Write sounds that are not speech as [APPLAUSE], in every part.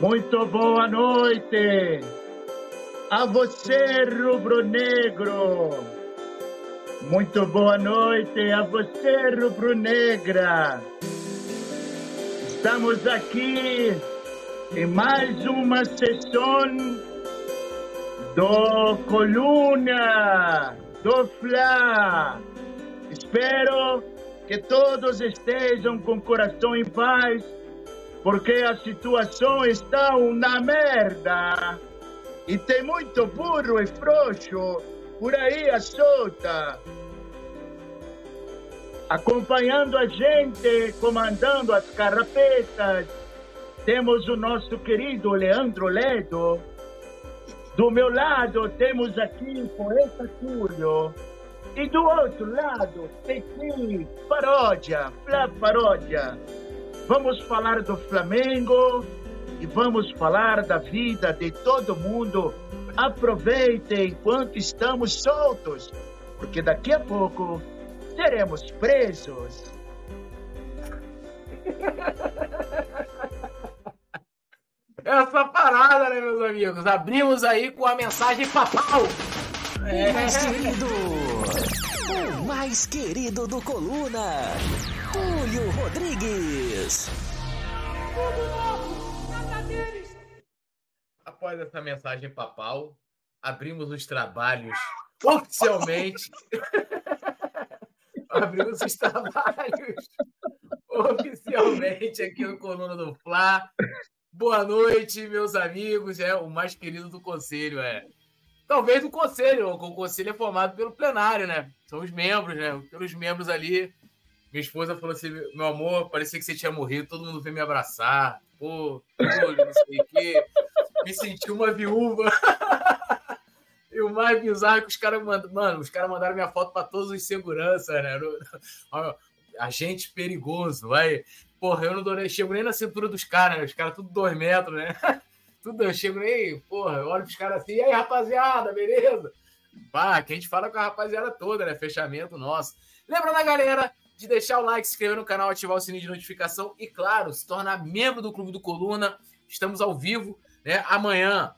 Muito boa noite a você, rubro-negro. Muito boa noite a você, rubro-negra. Estamos aqui em mais uma sessão do Coluna do Fla. Espero que todos estejam com o coração em paz, porque a situação está uma merda. E tem muito burro e frouxo por aí à solta. Acompanhando a gente, comandando as carrapetas, temos o nosso querido Leandro Ledo. Do meu lado temos aqui o poeta Túlio. E do outro lado, Petit, paródia, Flá Paródia. Vamos falar do Flamengo e vamos falar da vida de todo mundo. Aproveitem enquanto estamos soltos, porque daqui a pouco seremos presos. Essa parada, né, meus amigos? Abrimos aí com a mensagem papal. É. Mais querido, o mais querido do Coluna, Túlio Rodrigues. Tudo novo, nada deles. Após essa mensagem papal, abrimos os trabalhos oficialmente. [LAUGHS] abrimos os trabalhos oficialmente aqui no Coluna do Fla. Boa noite, meus amigos. É o mais querido do conselho, é. Talvez do conselho, o conselho é formado pelo plenário, né? São os membros, né? Pelos membros ali. Minha esposa falou assim: meu amor, parecia que você tinha morrido, todo mundo veio me abraçar. Pô, não sei o quê. Me senti uma viúva. [LAUGHS] e o mais bizarro é que os caras mandaram. Mano, os caras mandaram minha foto para todos os seguranças, né? Agente perigoso, vai. Porra, eu não dou, chego nem na cintura dos caras, né? Os caras tudo dois metros, né? [LAUGHS] tudo, eu chego nem, porra, eu olho pros caras assim, e aí, rapaziada, beleza? Pá, que a gente fala com a rapaziada toda, né? Fechamento nosso. Lembrando a galera de deixar o like, se inscrever no canal, ativar o sininho de notificação e, claro, se tornar membro do Clube do Coluna. Estamos ao vivo, né? Amanhã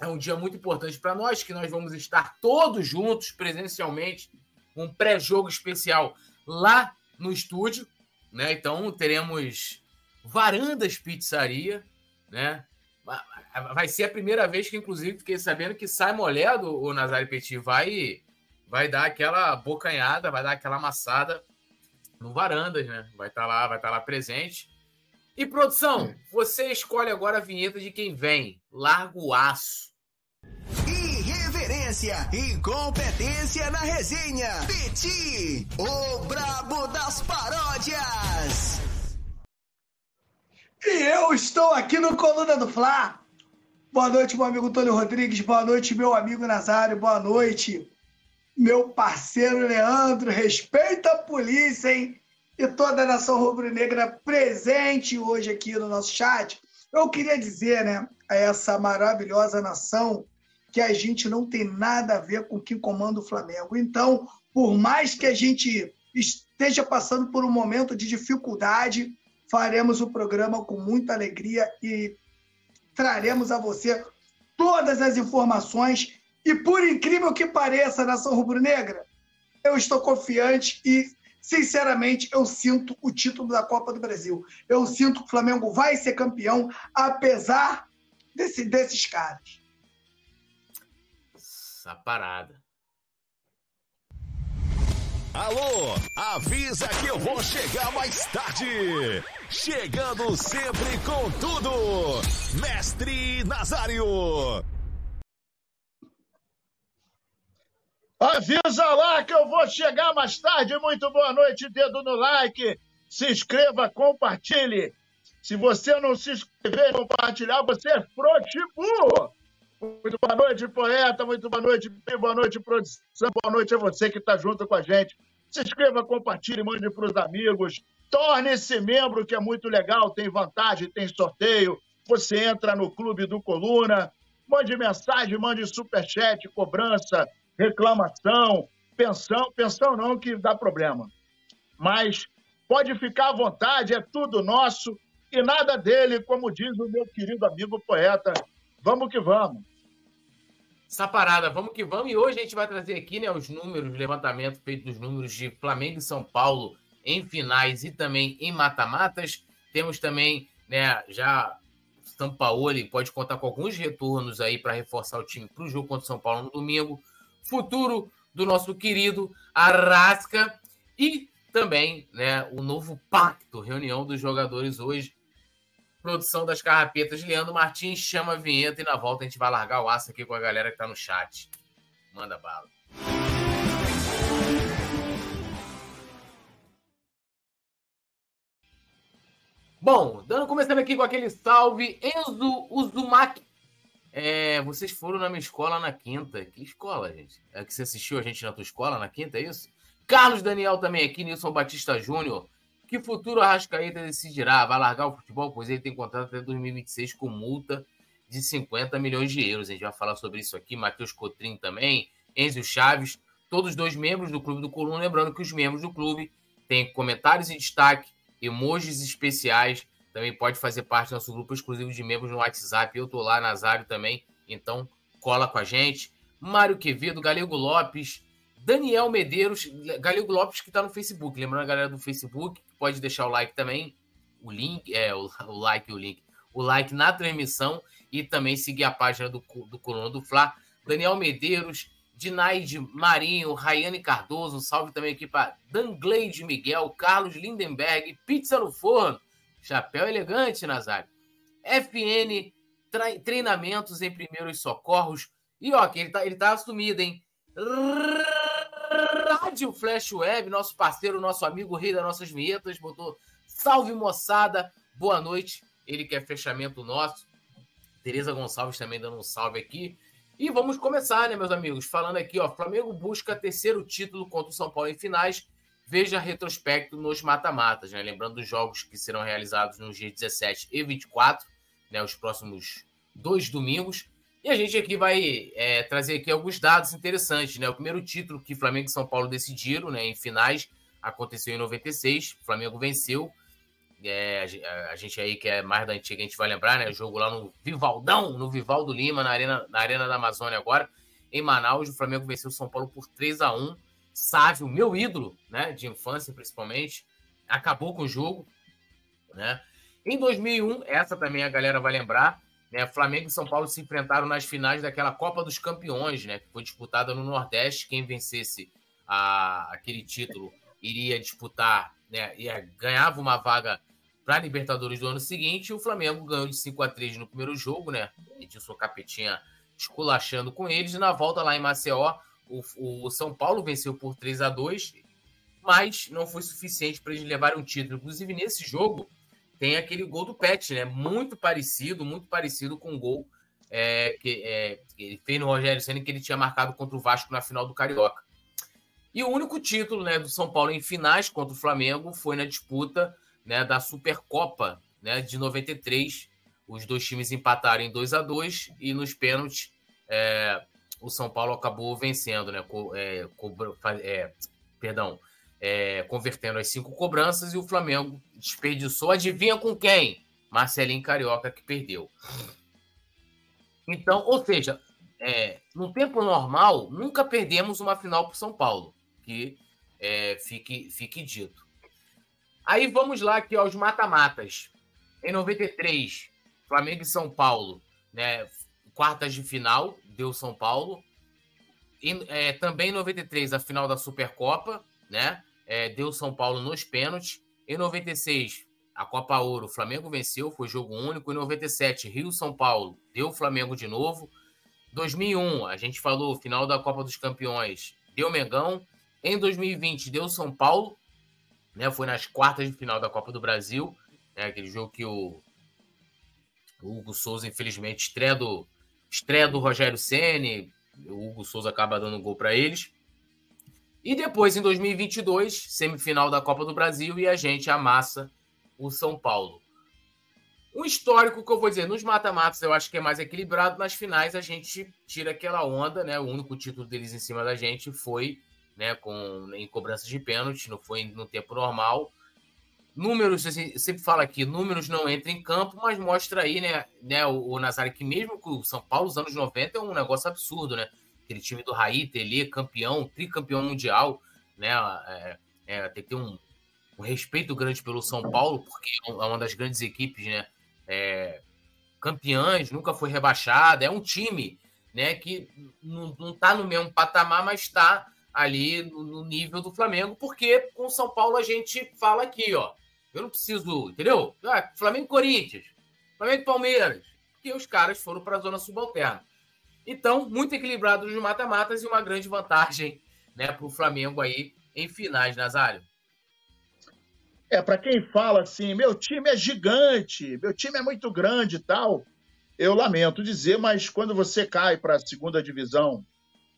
é um dia muito importante para nós, que nós vamos estar todos juntos, presencialmente, um pré-jogo especial lá no estúdio, né? Então teremos Varandas Pizzaria, né? Vai ser a primeira vez que, inclusive, fiquei sabendo que sai Moledo, o Nazário Petit, vai, vai dar aquela bocanhada, vai dar aquela amassada no Varandas, né? Vai estar tá lá, vai estar tá lá presente. E produção, você escolhe agora a vinheta de quem vem. Largo o aço. Irreverência e competência na resenha. Petit, o brabo das paródias. E eu estou aqui no Coluna do Fla. Boa noite, meu amigo Tônio Rodrigues. Boa noite, meu amigo Nazário. Boa noite, meu parceiro Leandro. Respeita a polícia, hein? E toda a nação rubro-negra presente hoje aqui no nosso chat. Eu queria dizer, né, a essa maravilhosa nação que a gente não tem nada a ver com o que comanda o Flamengo. Então, por mais que a gente esteja passando por um momento de dificuldade, faremos o programa com muita alegria e traremos a você todas as informações. E por incrível que pareça, nação rubro-negra, eu estou confiante e, sinceramente, eu sinto o título da Copa do Brasil. Eu sinto que o Flamengo vai ser campeão, apesar desse, desses caras. Essa parada. Alô, avisa que eu vou chegar mais tarde. Chegando sempre com tudo, Mestre Nazário. Avisa lá que eu vou chegar mais tarde. Muito boa noite, dedo no like. Se inscreva, compartilhe. Se você não se inscrever e compartilhar, você é frouxo muito boa noite, poeta. Muito boa noite, boa noite, produção. Boa noite a você que está junto com a gente. Se inscreva, compartilhe, mande para os amigos. Torne-se membro, que é muito legal. Tem vantagem, tem sorteio. Você entra no Clube do Coluna. Mande mensagem, mande superchat, cobrança, reclamação, pensão. Pensão não, que dá problema. Mas pode ficar à vontade, é tudo nosso. e nada dele, como diz o meu querido amigo poeta. Vamos que vamos. Essa parada, vamos que vamos. E hoje a gente vai trazer aqui né, os números, levantamento feito dos números de Flamengo e São Paulo em finais e também em mata-matas. Temos também, né, já São Paulo pode contar com alguns retornos aí para reforçar o time para o jogo contra o São Paulo no domingo. Futuro do nosso querido Arrasca e também, né, o novo pacto, reunião dos jogadores hoje. Produção das carrapetas, Leandro Martins chama a vinheta e na volta a gente vai largar o aço aqui com a galera que tá no chat. Manda bala. Bom, dando começando aqui com aquele salve, Enzo Uzumaki. É, vocês foram na minha escola na quinta. Que escola, gente? É que você assistiu a gente na tua escola na quinta, é isso? Carlos Daniel também aqui, Nilson Batista Júnior. Que futuro a Rascaeta decidirá? Vai largar o futebol? Pois ele tem contrato até 2026 com multa de 50 milhões de euros. A gente vai falar sobre isso aqui. Matheus Cotrim também, Enzo Chaves, todos dois membros do Clube do Coluna. Lembrando que os membros do clube têm comentários em destaque, emojis especiais. Também pode fazer parte do nosso grupo exclusivo de membros no WhatsApp. Eu tô lá, Nazário também. Então, cola com a gente. Mário Quevedo, Galego Lopes, Daniel Medeiros, Galego Lopes, que está no Facebook. Lembrando a galera do Facebook, pode deixar o like também. O link, é, o, o like o link. O like na transmissão e também seguir a página do, do Coluna do Fla. Daniel Medeiros, Dinaide Marinho, Rayane Cardoso, salve também aqui para Dangleide Miguel, Carlos Lindenberg, Pizza no Forno, Chapéu Elegante, Nazário, FN, Treinamentos em Primeiros Socorros, e ó, que ele tá, ele tá assumido, hein? Rádio Flash Web, nosso parceiro, nosso amigo, rei das nossas vinhetas, botou salve moçada, boa noite. Ele quer fechamento nosso. Tereza Gonçalves também dando um salve aqui. E vamos começar, né, meus amigos? Falando aqui, ó, Flamengo busca terceiro título contra o São Paulo em finais. Veja retrospecto nos mata-matas, né? Lembrando dos jogos que serão realizados nos dias 17 e 24, né, os próximos dois domingos. E a gente aqui vai é, trazer aqui alguns dados interessantes, né? O primeiro título que Flamengo e São Paulo decidiram, né, em finais, aconteceu em 96. O Flamengo venceu é, a gente aí que é mais da antiga, a gente vai lembrar, né? O jogo lá no Vivaldão, no Vivaldo Lima, na Arena, na Arena da Amazônia agora. Em Manaus, o Flamengo venceu o São Paulo por 3 a 1 Sávio, meu ídolo, né? De infância, principalmente, acabou com o jogo, né? Em 2001, essa também a galera vai lembrar, né? Flamengo e São Paulo se enfrentaram nas finais daquela Copa dos Campeões, né? Que foi disputada no Nordeste. Quem vencesse a, aquele título iria disputar, né? Ia, ganhava uma vaga para a Libertadores do ano seguinte. O Flamengo ganhou de 5 a 3 no primeiro jogo, né? Edilson Capetinha esculachando com eles. E na volta lá em Maceió, o, o São Paulo venceu por 3 a 2 mas não foi suficiente para eles levarem um título. Inclusive, nesse jogo, tem aquele gol do Pet, né? Muito parecido, muito parecido com o gol é, que, é, que ele fez no Rogério Senna, que ele tinha marcado contra o Vasco na final do Carioca. E o único título né, do São Paulo em finais contra o Flamengo foi na disputa né, da Supercopa né, de 93. Os dois times empataram em 2 a 2 e nos pênaltis é, o São Paulo acabou vencendo, né? É, é, perdão, é, convertendo as cinco cobranças e o Flamengo desperdiçou. Adivinha com quem? Marcelinho Carioca que perdeu. Então, ou seja, é, no tempo normal, nunca perdemos uma final para São Paulo, que é, fique, fique dito. Aí vamos lá aqui aos mata-matas. Em 93, Flamengo e São Paulo, né? Quartas de final, deu São Paulo. E, é, também em 93, a final da Supercopa, né? É, deu São Paulo nos pênaltis. Em 96, a Copa Ouro, o Flamengo venceu, foi jogo único. Em 97, Rio São Paulo, deu Flamengo de novo. 2001, a gente falou, final da Copa dos Campeões, deu Mengão. Em 2020, deu São Paulo, né? Foi nas quartas de final da Copa do Brasil, né? aquele jogo que o, o Hugo Souza, infelizmente, estreia do, estreia do Rogério Ceni, o Hugo Souza acaba dando gol para eles. E depois, em 2022, semifinal da Copa do Brasil e a gente amassa o São Paulo. Um histórico que eu vou dizer, nos mata-matas eu acho que é mais equilibrado, nas finais a gente tira aquela onda, né? O único título deles em cima da gente foi né, com, em cobranças de pênalti, não foi no tempo normal. Números, assim, sempre fala aqui, números não entram em campo, mas mostra aí, né, né o, o Nazário, que mesmo com o São Paulo, nos anos 90, é um negócio absurdo, né? Aquele time do Raí, Tele, campeão, tricampeão mundial, né? É, é, tem que ter um, um, respeito grande pelo São Paulo, porque é uma das grandes equipes, né? É, campeãs, nunca foi rebaixada, é um time, né, que não, não tá no mesmo patamar, mas está ali no nível do Flamengo, porque com o São Paulo a gente fala aqui, ó, eu não preciso, entendeu? Ah, Flamengo Corinthians, Flamengo Palmeiras, porque os caras foram para a zona subalterna. Então, muito equilibrado nos mata-matas e uma grande vantagem né, para o Flamengo aí em finais, Nazário. É, para quem fala assim, meu time é gigante, meu time é muito grande e tal, eu lamento dizer, mas quando você cai para a segunda divisão,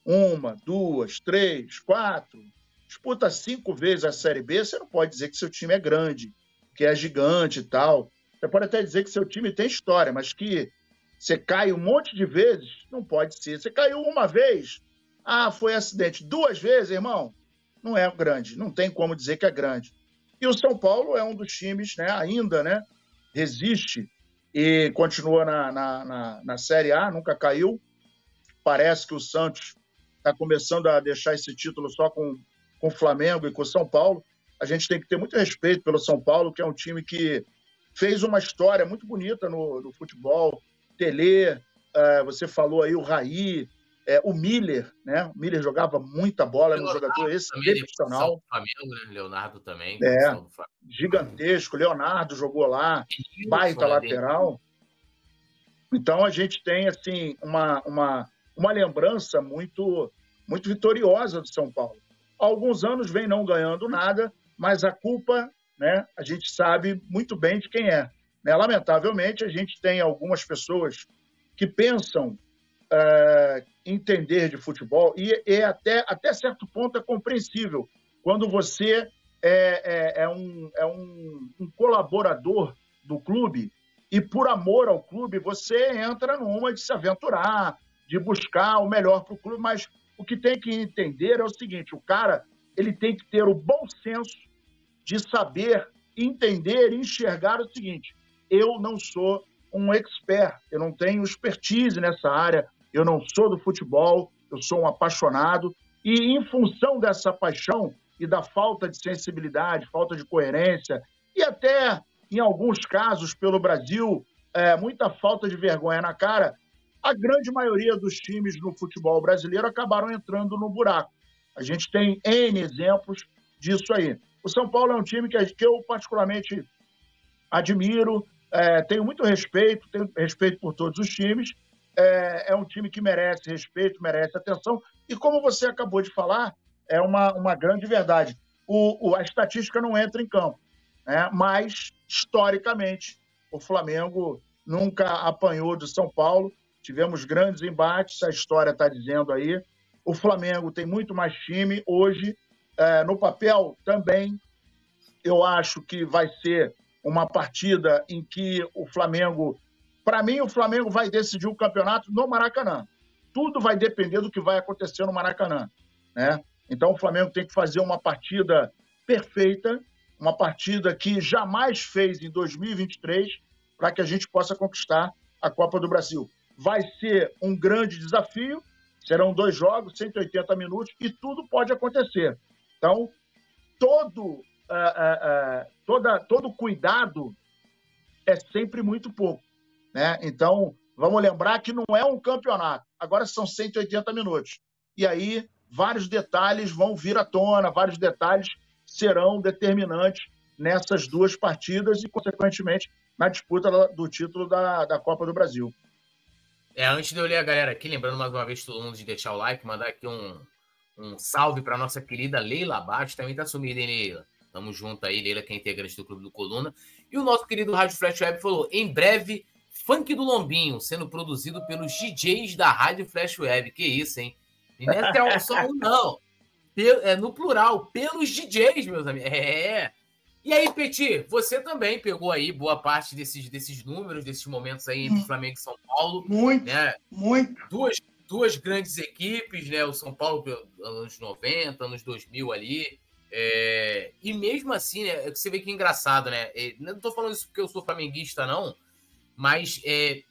uma, duas, três, quatro, disputa cinco vezes a Série B, você não pode dizer que seu time é grande que é gigante e tal. Você pode até dizer que seu time tem história, mas que você cai um monte de vezes, não pode ser. Você caiu uma vez, ah, foi acidente. Duas vezes, irmão, não é grande, não tem como dizer que é grande. E o São Paulo é um dos times, né, ainda, né, resiste e continua na, na, na, na Série A, nunca caiu. Parece que o Santos está começando a deixar esse título só com, com o Flamengo e com o São Paulo a gente tem que ter muito respeito pelo São Paulo, que é um time que fez uma história muito bonita no, no futebol. Tele, uh, você falou aí o Raí, é, o Miller, né? O Miller jogava muita bola, era um jogador excepcional. Flamengo, né? Leonardo também. É, gigantesco. Leonardo jogou lá, Isso, baita lateral. Então a gente tem assim uma, uma, uma lembrança muito muito vitoriosa do São Paulo. Há alguns anos vem não ganhando nada, mas a culpa, né, a gente sabe muito bem de quem é. Né? Lamentavelmente, a gente tem algumas pessoas que pensam uh, entender de futebol e, e, até, até certo ponto é compreensível quando você é, é, é, um, é um, um colaborador do clube e por amor ao clube você entra numa de se aventurar, de buscar o melhor para o clube, mas o que tem que entender é o seguinte: o cara ele tem que ter o bom senso de saber entender enxergar o seguinte: eu não sou um expert, eu não tenho expertise nessa área, eu não sou do futebol, eu sou um apaixonado e em função dessa paixão e da falta de sensibilidade, falta de coerência e até em alguns casos pelo Brasil é, muita falta de vergonha na cara, a grande maioria dos times no futebol brasileiro acabaram entrando no buraco. A gente tem N exemplos disso aí. O São Paulo é um time que, eu particularmente admiro, é, tenho muito respeito, tenho respeito por todos os times. É, é, um time que merece respeito, merece atenção. E como você acabou de falar, é uma, uma grande verdade. O, o a estatística não entra em campo, né? mas, historicamente, o Flamengo nunca apanhou do São Paulo. Tivemos grandes embates, a história está dizendo aí. O Flamengo tem muito mais time hoje é, no papel, também, eu acho que vai ser uma partida em que o Flamengo. Para mim, o Flamengo vai decidir o campeonato no Maracanã. Tudo vai depender do que vai acontecer no Maracanã. Né? Então, o Flamengo tem que fazer uma partida perfeita, uma partida que jamais fez em 2023, para que a gente possa conquistar a Copa do Brasil. Vai ser um grande desafio, serão dois jogos, 180 minutos, e tudo pode acontecer. Então, todo, uh, uh, uh, toda, todo cuidado é sempre muito pouco. Né? Então, vamos lembrar que não é um campeonato. Agora são 180 minutos. E aí, vários detalhes vão vir à tona, vários detalhes serão determinantes nessas duas partidas e, consequentemente, na disputa do título da, da Copa do Brasil. É, antes de eu ler a galera aqui, lembrando mais uma vez todo mundo de deixar o like, mandar aqui um, um salve para nossa querida Leila Abaixo, também tá sumida, hein, Leila? Tamo junto aí, Leila, que é integrante do Clube do Coluna. E o nosso querido Rádio Flash Web falou: em breve, Funk do Lombinho, sendo produzido pelos DJs da Rádio Flash Web. Que isso, hein? E não é só um, não. É no plural, pelos DJs, meus amigos. É. E aí, Petit, você também pegou aí boa parte desses, desses números, desses momentos aí entre hum. Flamengo e São Paulo. Muito, né? muito. Duas, duas grandes equipes, né? O São Paulo, anos 90, anos 2000 ali. É, e mesmo assim, né, você vê que é engraçado, né? É, não tô falando isso porque eu sou flamenguista, não, mas, é,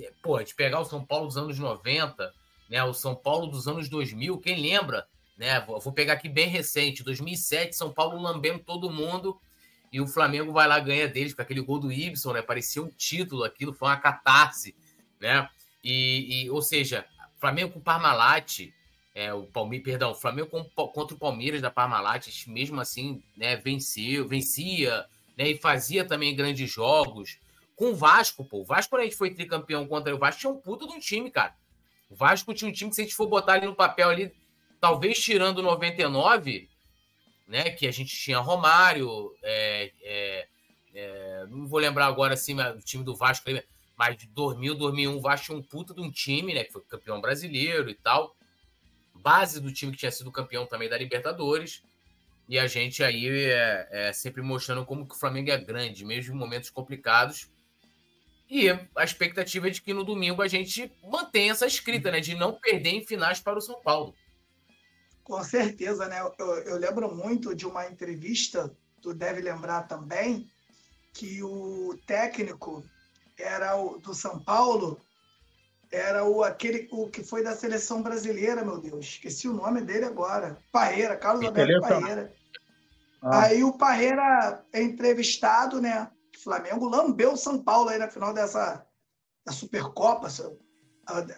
é pô, de pegar o São Paulo dos anos 90, né, o São Paulo dos anos 2000, quem lembra? Né, vou pegar aqui bem recente, 2007, São Paulo lambendo todo mundo e o Flamengo vai lá ganha deles com aquele gol do Ibson, né? Parecia um título, aquilo foi uma catarse, né? E, e ou seja, Flamengo com Parmalat, é, o Palmeiras, perdão, Flamengo com, contra o Palmeiras da Parmalat, mesmo assim, né, venceu, vencia, né, e fazia também grandes jogos. Com o Vasco, pô, o Vasco quando a gente foi tricampeão contra o Vasco tinha um puto de um time, cara. O Vasco tinha um time que se a gente for botar ali no papel ali, talvez tirando 99, né? Que a gente tinha Romário, é, é, é, não vou lembrar agora assim, o time do Vasco, mas de 2000, 2001, o Vasco tinha um puta de um time, né? Que foi campeão brasileiro e tal. Base do time que tinha sido campeão também da Libertadores. E a gente aí é, é sempre mostrando como que o Flamengo é grande, mesmo em momentos complicados. E a expectativa é de que no domingo a gente mantenha essa escrita, né? De não perder em finais para o São Paulo. Com certeza, né? Eu, eu lembro muito de uma entrevista, tu deve lembrar também, que o técnico era o do São Paulo, era o aquele o que foi da seleção brasileira, meu Deus, esqueci o nome dele agora. Parreira, Carlos Alberto Parreira. Ah. Aí o Parreira é entrevistado, né? O Flamengo lambeu o São Paulo aí na final dessa da Supercopa,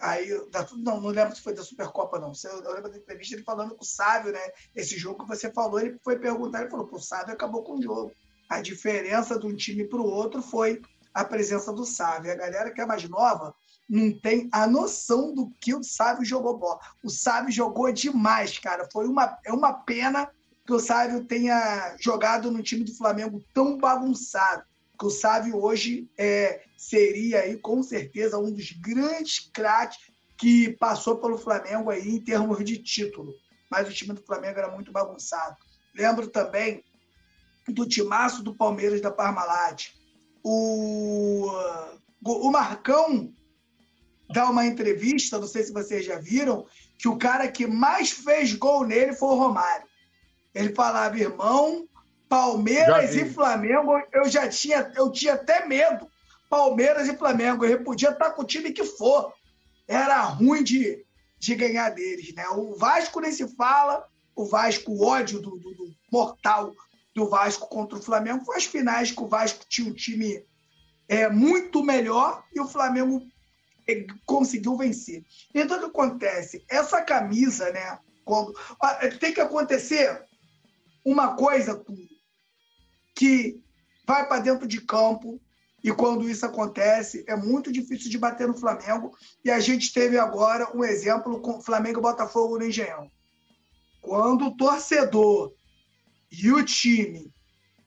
Aí, não, não lembro se foi da Supercopa, não. Eu lembro da entrevista ele falando com o Sávio, né? Esse jogo que você falou, ele foi perguntar, ele falou, o Sávio acabou com o jogo. A diferença de um time para o outro foi a presença do Sávio. A galera que é mais nova não tem a noção do que o Sávio jogou bola. O Sávio jogou demais, cara. Foi uma, é uma pena que o Sávio tenha jogado no time do Flamengo tão bagunçado que o Sávio hoje é, seria aí, com certeza, um dos grandes craques que passou pelo Flamengo aí em termos de título. Mas o time do Flamengo era muito bagunçado. Lembro também do timaço do Palmeiras da Parmalat. O, o Marcão dá uma entrevista, não sei se vocês já viram, que o cara que mais fez gol nele foi o Romário. Ele falava, irmão, Palmeiras e Flamengo, eu já tinha, eu tinha até medo. Palmeiras e Flamengo, eu podia estar com o time que for. Era ruim de, de ganhar deles, né? O Vasco nem se fala, o Vasco, o ódio do, do, do mortal do Vasco contra o Flamengo foi as finais que o Vasco tinha um time é, muito melhor e o Flamengo é, conseguiu vencer. Então, o que acontece? Essa camisa, né? Quando, tem que acontecer uma coisa, que vai para dentro de campo e quando isso acontece é muito difícil de bater no Flamengo e a gente teve agora um exemplo com Flamengo e Botafogo no Engenhão. Quando o torcedor e o time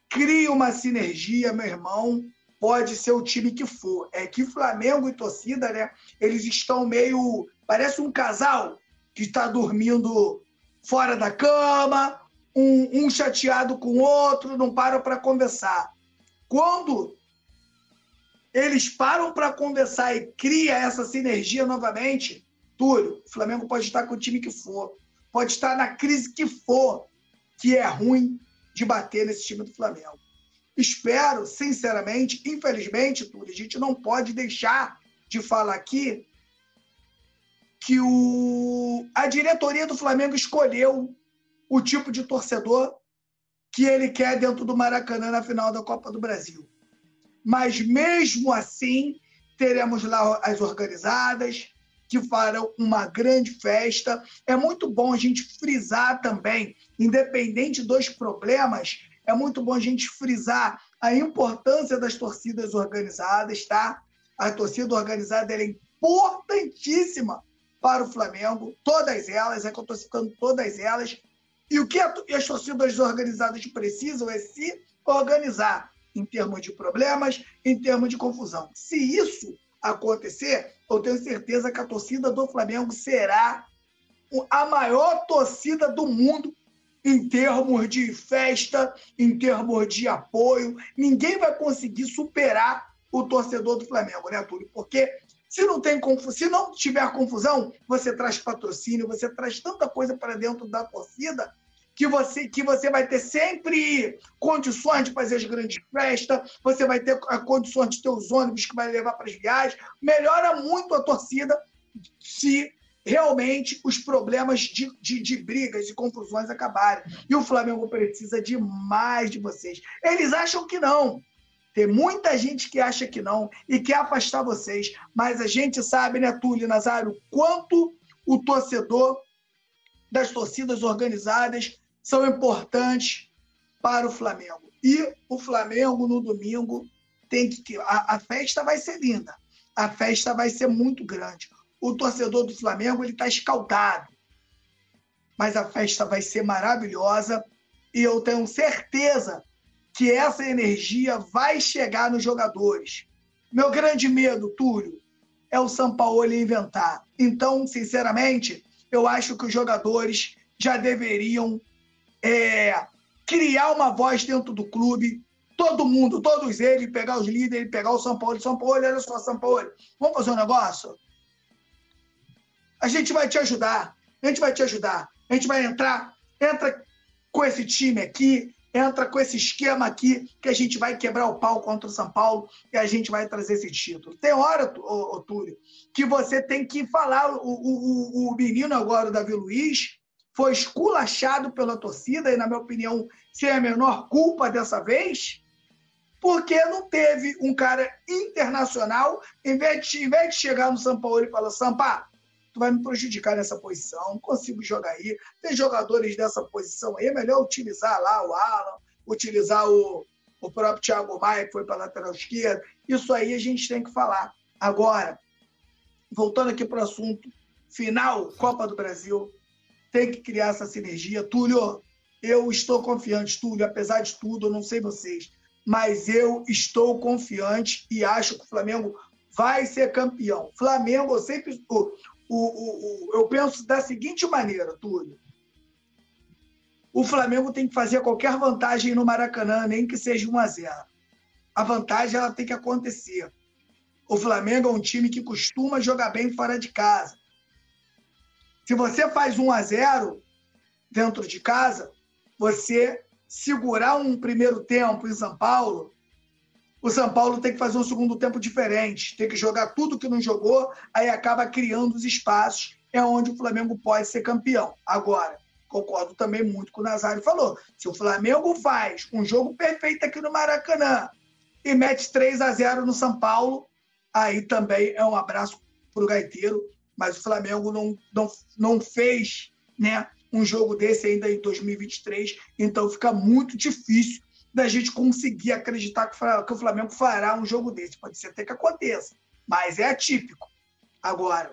cria uma sinergia, meu irmão, pode ser o time que for. É que Flamengo e torcida, né? Eles estão meio. Parece um casal que está dormindo fora da cama, um, um chateado com o outro, não param para conversar. Quando eles param para conversar e cria essa sinergia novamente, Túlio, o Flamengo pode estar com o time que for, pode estar na crise que for, que é ruim de bater nesse time do Flamengo. Espero, sinceramente, infelizmente, Túlio, a gente não pode deixar de falar aqui que o, a diretoria do Flamengo escolheu o tipo de torcedor que ele quer dentro do Maracanã na final da Copa do Brasil. Mas mesmo assim, teremos lá as organizadas que farão uma grande festa. É muito bom a gente frisar também, independente dos problemas, é muito bom a gente frisar a importância das torcidas organizadas, tá? A torcida organizada é importantíssima para o Flamengo, todas elas, é que eu estou citando todas elas, e o que as torcidas organizadas precisam é se organizar em termos de problemas, em termos de confusão. Se isso acontecer, eu tenho certeza que a torcida do Flamengo será a maior torcida do mundo em termos de festa, em termos de apoio. Ninguém vai conseguir superar o torcedor do Flamengo, né, Túlio? Porque se não tem se não tiver confusão, você traz patrocínio, você traz tanta coisa para dentro da torcida que você, que você vai ter sempre condições de fazer as grandes festas, você vai ter condições de ter os ônibus que vai levar para as viagens. Melhora muito a torcida se realmente os problemas de, de, de, brigas e confusões acabarem. E o Flamengo precisa demais de vocês. Eles acham que não. Tem muita gente que acha que não e quer afastar vocês. Mas a gente sabe, né, Túlio Nazário, quanto o torcedor das torcidas organizadas são importantes para o Flamengo. E o Flamengo, no domingo, tem que. A, a festa vai ser linda. A festa vai ser muito grande o torcedor do Flamengo ele está escaldado. Mas a festa vai ser maravilhosa e eu tenho certeza que essa energia vai chegar nos jogadores. Meu grande medo, Túlio, é o São Paulo inventar. Então, sinceramente, eu acho que os jogadores já deveriam é, criar uma voz dentro do clube. Todo mundo, todos eles, pegar os líderes, pegar o São Paulo. São Paulo, olha só, São Paulo. Vamos fazer um negócio? A gente vai te ajudar. A gente vai te ajudar. A gente vai entrar, entra com esse time aqui, entra com esse esquema aqui, que a gente vai quebrar o pau contra o São Paulo e a gente vai trazer esse título. Tem hora, Túlio, que você tem que falar. O, o, o menino agora, o Davi Luiz, foi esculachado pela torcida, e, na minha opinião, sem a menor culpa dessa vez, porque não teve um cara internacional, em vez de, em vez de chegar no São Paulo e falar, Sampa, tu vai me prejudicar nessa posição, não consigo jogar aí. Tem jogadores dessa posição aí, é melhor utilizar lá o Alan, utilizar o, o próprio Thiago Maia, que foi para a lateral esquerda. Isso aí a gente tem que falar. Agora, voltando aqui para o assunto final, Copa do Brasil, tem que criar essa sinergia. Túlio, eu estou confiante, Túlio, apesar de tudo, eu não sei vocês, mas eu estou confiante e acho que o Flamengo vai ser campeão. Flamengo, eu sempre o, o, eu penso da seguinte maneira, Túlio. O Flamengo tem que fazer qualquer vantagem no Maracanã, nem que seja 1 a 0 A vantagem ela tem que acontecer. O Flamengo é um time que costuma jogar bem fora de casa. Se você faz 1 a 0 dentro de casa, você segurar um primeiro tempo em São Paulo o São Paulo tem que fazer um segundo tempo diferente, tem que jogar tudo que não jogou, aí acaba criando os espaços, é onde o Flamengo pode ser campeão. Agora, concordo também muito com o Nazário falou. Se o Flamengo faz um jogo perfeito aqui no Maracanã e mete 3 a 0 no São Paulo, aí também é um abraço para o Gaiteiro, mas o Flamengo não, não, não fez né, um jogo desse ainda em 2023, então fica muito difícil da gente conseguir acreditar que o Flamengo fará um jogo desse. Pode ser até que aconteça, mas é atípico. Agora,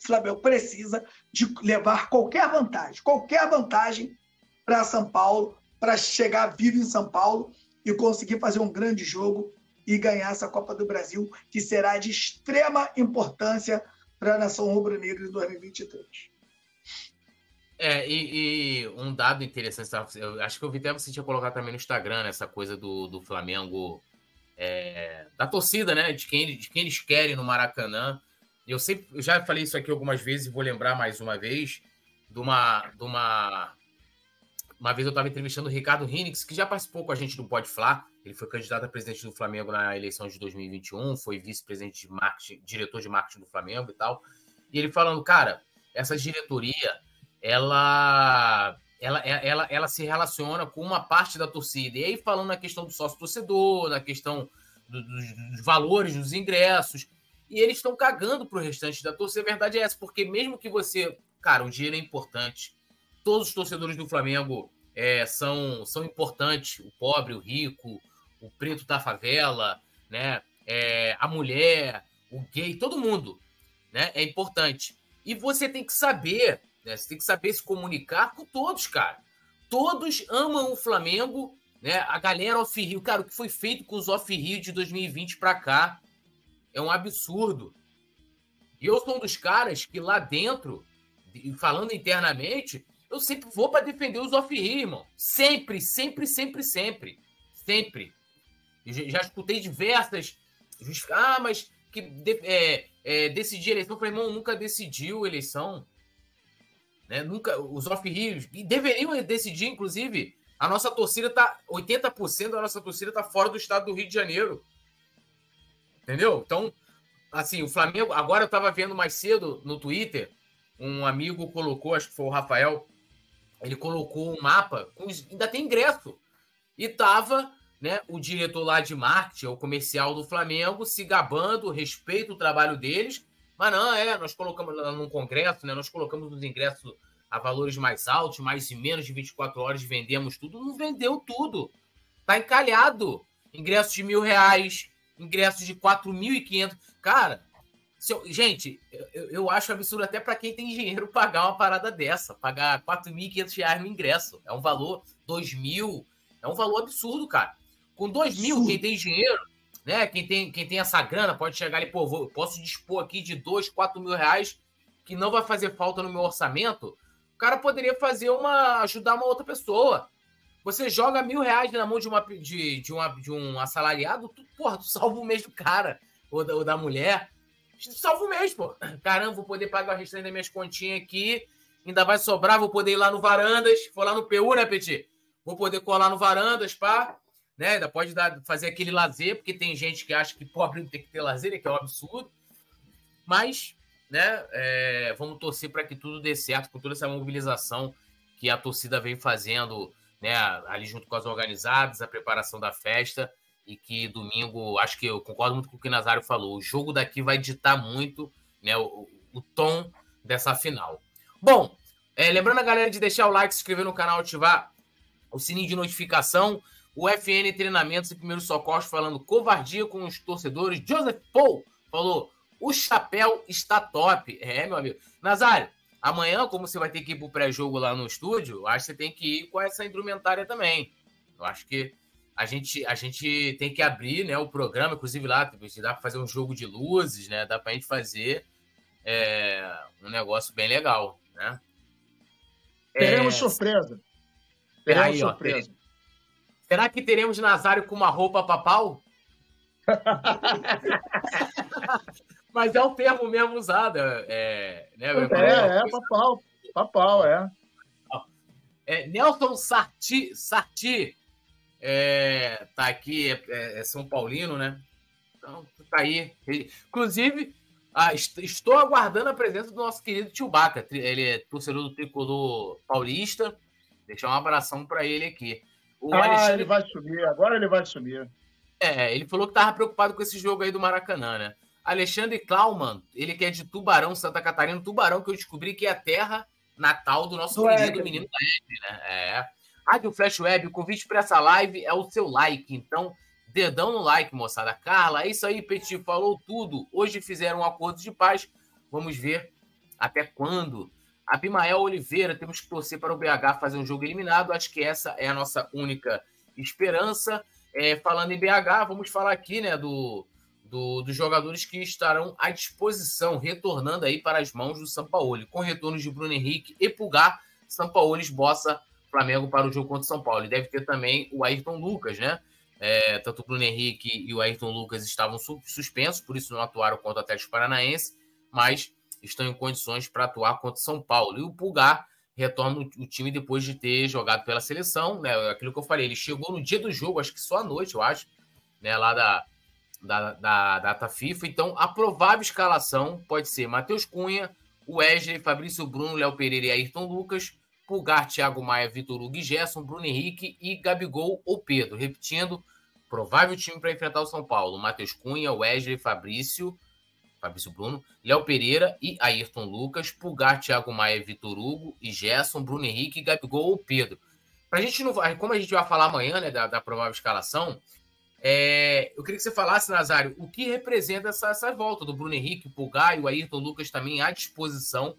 o Flamengo precisa de levar qualquer vantagem, qualquer vantagem para São Paulo, para chegar vivo em São Paulo e conseguir fazer um grande jogo e ganhar essa Copa do Brasil, que será de extrema importância para a nação rubro-negra em 2023. É, e, e, um dado interessante, eu acho que eu vi até você tinha colocado também no Instagram né, essa coisa do, do Flamengo, é, da torcida, né? De quem, de quem eles querem no Maracanã. Eu sempre eu já falei isso aqui algumas vezes e vou lembrar mais uma vez de uma. De uma, uma vez eu estava entrevistando o Ricardo Rinix, que já participou com a gente do Pode Fla. Ele foi candidato a presidente do Flamengo na eleição de 2021, foi vice-presidente de marketing, diretor de marketing do Flamengo e tal. E ele falando, cara, essa diretoria ela, ela, ela, ela se relaciona com uma parte da torcida. E aí, falando na questão do sócio-torcedor, na questão do, dos, valores dos ingressos, e eles estão cagando para o restante da torcida. A verdade é essa, porque mesmo que você. Cara, o dinheiro é importante. Todos os torcedores do Flamengo é, são, são importantes. O pobre, o rico, o preto da favela, né? É, a mulher, o gay, todo mundo né? é importante. E você tem que saber né? Você tem que saber se comunicar com todos, cara. Todos amam o Flamengo, né? A galera off-Rio, cara, o que foi feito com os off-Rio de 2020 para cá é um absurdo. E eu sou um dos caras que lá dentro, falando internamente, eu sempre vou para defender os off-Rio, irmão. Sempre, sempre, sempre, sempre. Sempre. Já escutei diversas. Ah, mas que é, é, decidir eleição. Eu falei, irmão, nunca decidiu eleição. Né? Nunca, os e deveriam decidir, inclusive, a nossa torcida tá. 80% da nossa torcida tá fora do estado do Rio de Janeiro. Entendeu? Então, assim, o Flamengo. Agora eu tava vendo mais cedo no Twitter, um amigo colocou, acho que foi o Rafael, ele colocou um mapa, com, ainda tem ingresso. E tava né, o diretor lá de marketing, o comercial do Flamengo, se gabando, respeito o trabalho deles, mas não, é, nós colocamos lá num congresso, né, nós colocamos os ingressos a valores mais altos, mais de menos de 24 horas vendemos tudo, não vendeu tudo. Tá encalhado. Ingressos de mil reais, ingressos de 4.500. Cara, eu, gente, eu, eu, acho absurdo até para quem tem dinheiro pagar uma parada dessa. Pagar 4.500 reais no ingresso. É um valor, 2 mil. É um valor absurdo, cara. Com 2 mil, quem tem dinheiro, né? Quem tem, quem tem essa grana pode chegar ali, pô, vou, posso dispor aqui de 2, 4 mil reais que não vai fazer falta no meu orçamento. O cara poderia fazer uma. ajudar uma outra pessoa. Você joga mil reais na mão de, uma, de, de, uma, de um assalariado, tu, porra, tu salva o mês do cara ou da, ou da mulher. Salva o mês, pô. Caramba, vou poder pagar o restante das minhas continhas aqui. Ainda vai sobrar, vou poder ir lá no Varandas. Vou lá no PU, né, Petit? Vou poder colar no Varandas, pá. Né? Ainda pode dar, fazer aquele lazer, porque tem gente que acha que [LAUGHS] pobre não tem que ter lazer, que é um absurdo. Mas né? É, vamos torcer para que tudo dê certo com toda essa mobilização que a torcida vem fazendo, né? Ali junto com as organizadas, a preparação da festa e que domingo, acho que eu concordo muito com o que o Nazário falou, o jogo daqui vai ditar muito, né? O, o tom dessa final. Bom, é, lembrando a galera de deixar o like, se inscrever no canal, ativar o sininho de notificação. O FN Treinamentos e Primeiros Socorros falando covardia com os torcedores. Joseph Paul falou o chapéu está top. É, meu amigo. Nazário, amanhã, como você vai ter que ir pro pré-jogo lá no estúdio, eu acho que você tem que ir com essa indumentária também. Eu acho que a gente, a gente tem que abrir né, o programa, inclusive lá, dá para fazer um jogo de luzes, né? Dá para a gente fazer é, um negócio bem legal, né? Teremos é... surpresa. Teremos Aí, surpresa. Ó, Será que teremos Nazário com uma roupa papal? [LAUGHS] Mas é o termo mesmo usado. É, né, é, é, papal. Papal, é. é Nelson Sarti, Sarti é, tá aqui, é, é, é, São Paulino, né? Então, tá aí. Inclusive, ah, estou aguardando a presença do nosso querido Tio Baca. Ele é torcedor do tricolor paulista. Deixar um abração para ele aqui. O ah, Alexandre... ele vai subir, agora ele vai subir. É, ele falou que tava preocupado com esse jogo aí do Maracanã, né? Alexandre Klauman, ele que é de Tubarão, Santa Catarina, Tubarão, que eu descobri que é a terra natal do nosso do querido Ed. menino Ed, né? É. Rádio Flash Web, o convite para essa live é o seu like, então dedão no like, moçada. Carla, é isso aí, Petit falou tudo. Hoje fizeram um acordo de paz, vamos ver até quando. Abimael Oliveira, temos que torcer para o BH fazer um jogo eliminado, acho que essa é a nossa única esperança. É, falando em BH, vamos falar aqui né, do, do, dos jogadores que estarão à disposição, retornando aí para as mãos do Sampaoli, com retornos de Bruno Henrique e Pulgar, Sampaoli esboça Flamengo para o jogo contra o São Paulo. E deve ter também o Ayrton Lucas, né? É, tanto o Bruno Henrique e o Ayrton Lucas estavam suspensos, por isso não atuaram contra o Atlético Paranaense, mas estão em condições para atuar contra São Paulo. E o Pulgar retorna o time depois de ter jogado pela seleção, né? Aquilo que eu falei, ele chegou no dia do jogo, acho que só à noite, eu acho, né? Lá da, da, da data FIFA. Então, a provável escalação pode ser Matheus Cunha, Wesley, Fabrício Bruno, Léo Pereira e Ayrton Lucas, Pulgar, Thiago Maia, Vitor Hugo e Gerson, Bruno Henrique e Gabigol ou Pedro. Repetindo, provável time para enfrentar o São Paulo: Matheus Cunha, Wesley, Fabrício, Fabrício Bruno, Léo Pereira e Ayrton Lucas, Pulgar, Thiago Maia, Vitor Hugo e Gerson, Bruno Henrique, Gabigol ou Pedro. Pra gente não, como a gente vai falar amanhã, né, da, da provável escalação, é, eu queria que você falasse, Nazário, o que representa essa, essa volta do Bruno Henrique, o Pulgar e o Ayrton Lucas também à disposição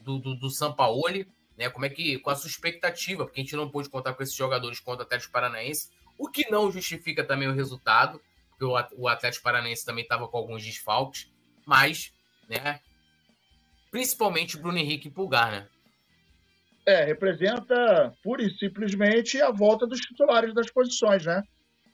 do, do, do Sampaoli, né? Como é que, com a sua expectativa, porque a gente não pôde contar com esses jogadores contra o Atlético Paranaense, o que não justifica também o resultado, porque o Atlético Paranaense também estava com alguns desfalques, mas, né? Principalmente Bruno Henrique e Pulgar, né? É, representa pura e simplesmente a volta dos titulares das posições, né?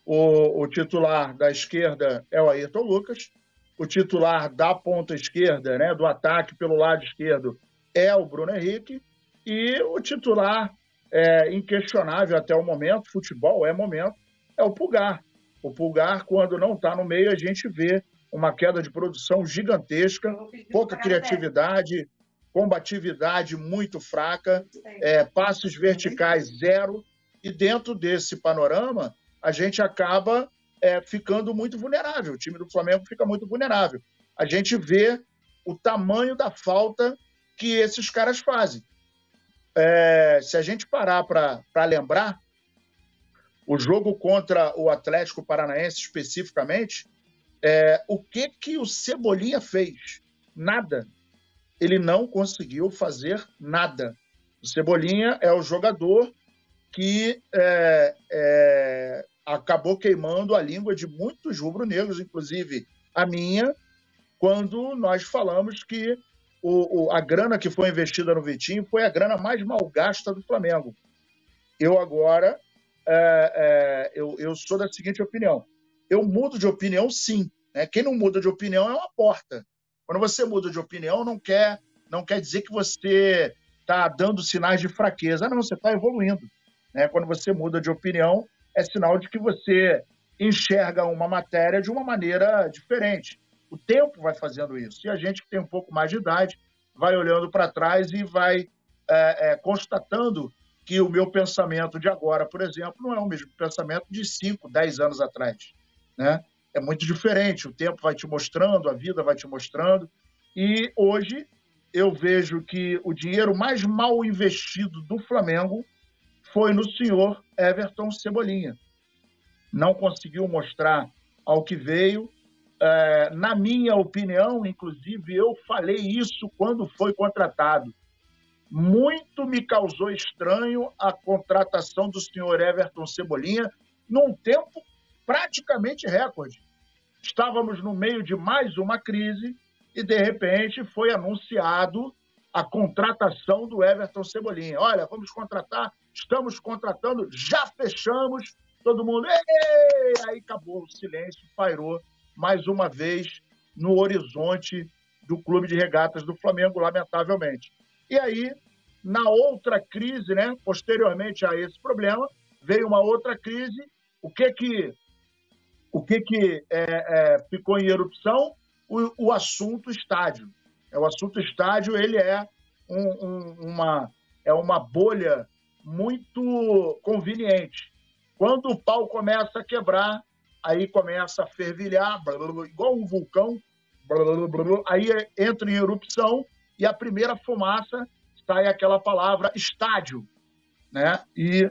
O, o titular da esquerda é o Ayrton Lucas. O titular da ponta esquerda, né, do ataque pelo lado esquerdo, é o Bruno Henrique. E o titular é, inquestionável até o momento, futebol é momento, é o Pulgar. O Pulgar, quando não está no meio, a gente vê uma queda de produção gigantesca, pouca criatividade, combatividade muito fraca, é, passos verticais zero. E dentro desse panorama, a gente acaba é, ficando muito vulnerável. O time do Flamengo fica muito vulnerável. A gente vê o tamanho da falta que esses caras fazem. É, se a gente parar para lembrar, o jogo contra o Atlético Paranaense especificamente, é, o que que o Cebolinha fez? Nada. Ele não conseguiu fazer nada. O Cebolinha é o jogador que é, é, acabou queimando a língua de muitos rubro-negros, inclusive a minha, quando nós falamos que o, o, a grana que foi investida no Vitinho foi a grana mais mal gasta do Flamengo. Eu agora é, é, eu, eu, sou da seguinte opinião. Eu mudo de opinião, sim. Né? Quem não muda de opinião é uma porta. Quando você muda de opinião, não quer, não quer dizer que você está dando sinais de fraqueza. Não, você está evoluindo. Né? Quando você muda de opinião, é sinal de que você enxerga uma matéria de uma maneira diferente. O tempo vai fazendo isso. E a gente que tem um pouco mais de idade vai olhando para trás e vai é, é, constatando que o meu pensamento de agora, por exemplo, não é o mesmo pensamento de 5, 10 anos atrás. Né? É muito diferente. O tempo vai te mostrando, a vida vai te mostrando. E hoje eu vejo que o dinheiro mais mal investido do Flamengo foi no senhor Everton Cebolinha. Não conseguiu mostrar ao que veio, é, na minha opinião, inclusive, eu falei isso quando foi contratado. Muito me causou estranho a contratação do senhor Everton Cebolinha num tempo praticamente recorde. Estávamos no meio de mais uma crise e, de repente, foi anunciado a contratação do Everton Cebolinha. Olha, vamos contratar, estamos contratando, já fechamos, todo mundo. Ei! Aí acabou o silêncio, pairou mais uma vez no horizonte do Clube de Regatas do Flamengo, lamentavelmente. E aí, na outra crise, né, posteriormente a esse problema, veio uma outra crise. O que que, o que, que é, é, ficou em erupção? O, o, assunto estádio. É, o assunto estádio ele é um, um, uma, é uma bolha muito conveniente. Quando o pau começa a quebrar, aí começa a fervilhar, blá, blá, blá, igual um vulcão, aí entra em erupção e a primeira fumaça sai aquela palavra estádio, né? E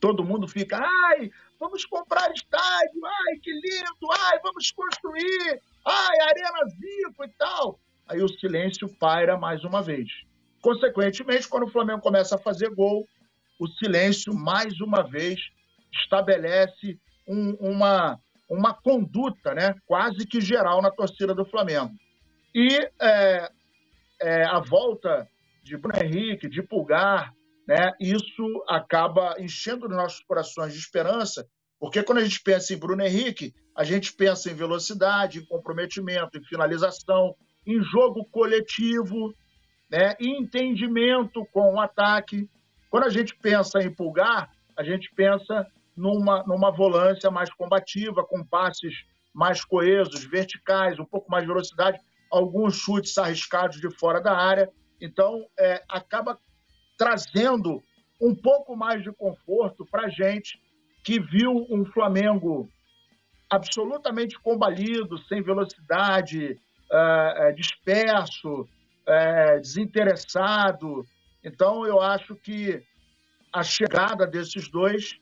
todo mundo fica, ai, vamos comprar estádio, ai, que lindo, ai, vamos construir, ai, arena Zico e tal. Aí o silêncio paira mais uma vez. Consequentemente, quando o Flamengo começa a fazer gol, o silêncio mais uma vez estabelece um, uma, uma conduta né, quase que geral na torcida do Flamengo. E é, é, a volta de Bruno Henrique, de Pulgar, né, isso acaba enchendo os nossos corações de esperança, porque quando a gente pensa em Bruno Henrique, a gente pensa em velocidade, em comprometimento, em finalização, em jogo coletivo, né, em entendimento com o ataque. Quando a gente pensa em Pulgar, a gente pensa numa, numa volância mais combativa, com passes mais coesos, verticais, um pouco mais de velocidade, alguns chutes arriscados de fora da área. Então, é, acaba trazendo um pouco mais de conforto para a gente que viu um Flamengo absolutamente combalido, sem velocidade, uh, disperso, uh, desinteressado. Então, eu acho que a chegada desses dois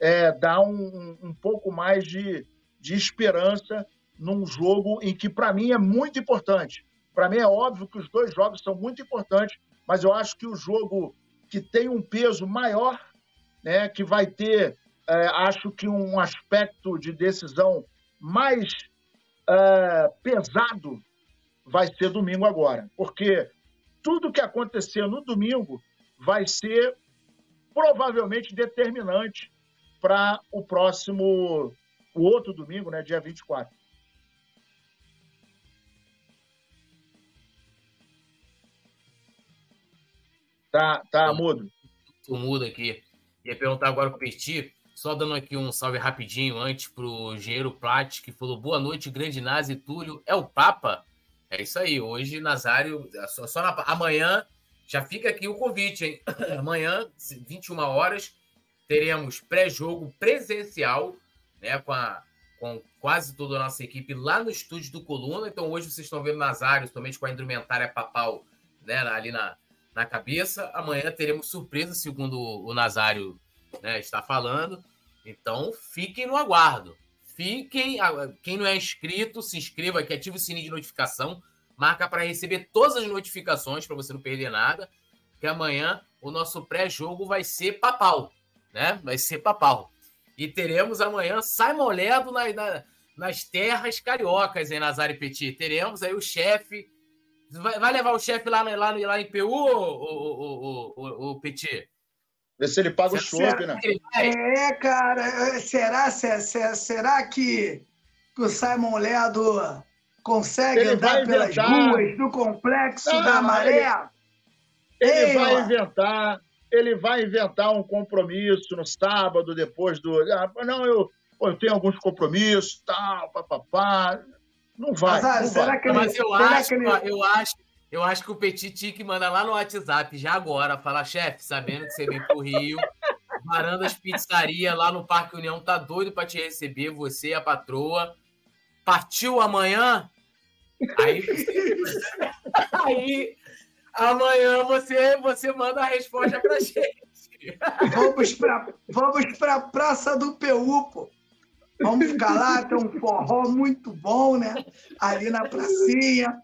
é, dá um, um pouco mais de, de esperança num jogo em que, para mim, é muito importante. Para mim, é óbvio que os dois jogos são muito importantes, mas eu acho que o jogo que tem um peso maior, né, que vai ter, é, acho que um aspecto de decisão mais é, pesado, vai ser domingo agora. Porque tudo que acontecer no domingo vai ser provavelmente determinante para o próximo, o outro domingo, né, dia 24. Tá, tá mudo. Tô mudo aqui. Ia perguntar agora pro Petit, só dando aqui um salve rapidinho antes pro engenheiro Plat, que falou boa noite, grande Nazi Túlio. É o Papa? É isso aí. Hoje, Nazário, só, só na, amanhã, já fica aqui o convite, hein? [CLEARS THROAT] Amanhã, 21 horas, teremos pré-jogo presencial, né? Com, a, com quase toda a nossa equipe lá no estúdio do Coluna. Então, hoje vocês estão vendo Nazário, somente com a indumentária papal né, ali na, na cabeça. Amanhã teremos surpresa, segundo o Nazário né, está falando. Então, fiquem no aguardo. Fiquem. Quem não é inscrito, se inscreva aqui, ative o sininho de notificação. Marca para receber todas as notificações para você não perder nada. Que amanhã o nosso pré-jogo vai ser papal. Né? Vai ser papal. E teremos amanhã Simon Ledo na, na, nas terras cariocas, em Nazário Petit. Teremos aí o chefe. Vai, vai, levar o chefe lá, lá, lá em PU, o, o, o, o, Petit? Vê se ele paga o chope, né? É, cara. Será, será, será que, que o Simon Ledo consegue ele andar pelas ruas do complexo ah, da maré? Ele, ele Ei, vai ó. inventar, ele vai inventar um compromisso no sábado, depois do. Ah, não, eu, eu tenho alguns compromissos, tal, papapá. Não vai. Mas, não será vai. Que ele, Mas eu acho, ele... eu acho eu acho que o Petit tinha que mandar lá no WhatsApp já agora, falar, chefe, sabendo que você vem pro Rio, Varandas Pizzaria lá no Parque União tá doido para te receber, você e a patroa. Partiu amanhã? Aí, [LAUGHS] aí amanhã você, você manda a resposta pra gente. Vamos pra, vamos pra Praça do PU, pô. Vamos ficar lá, tem um forró muito bom, né? Ali na pracinha.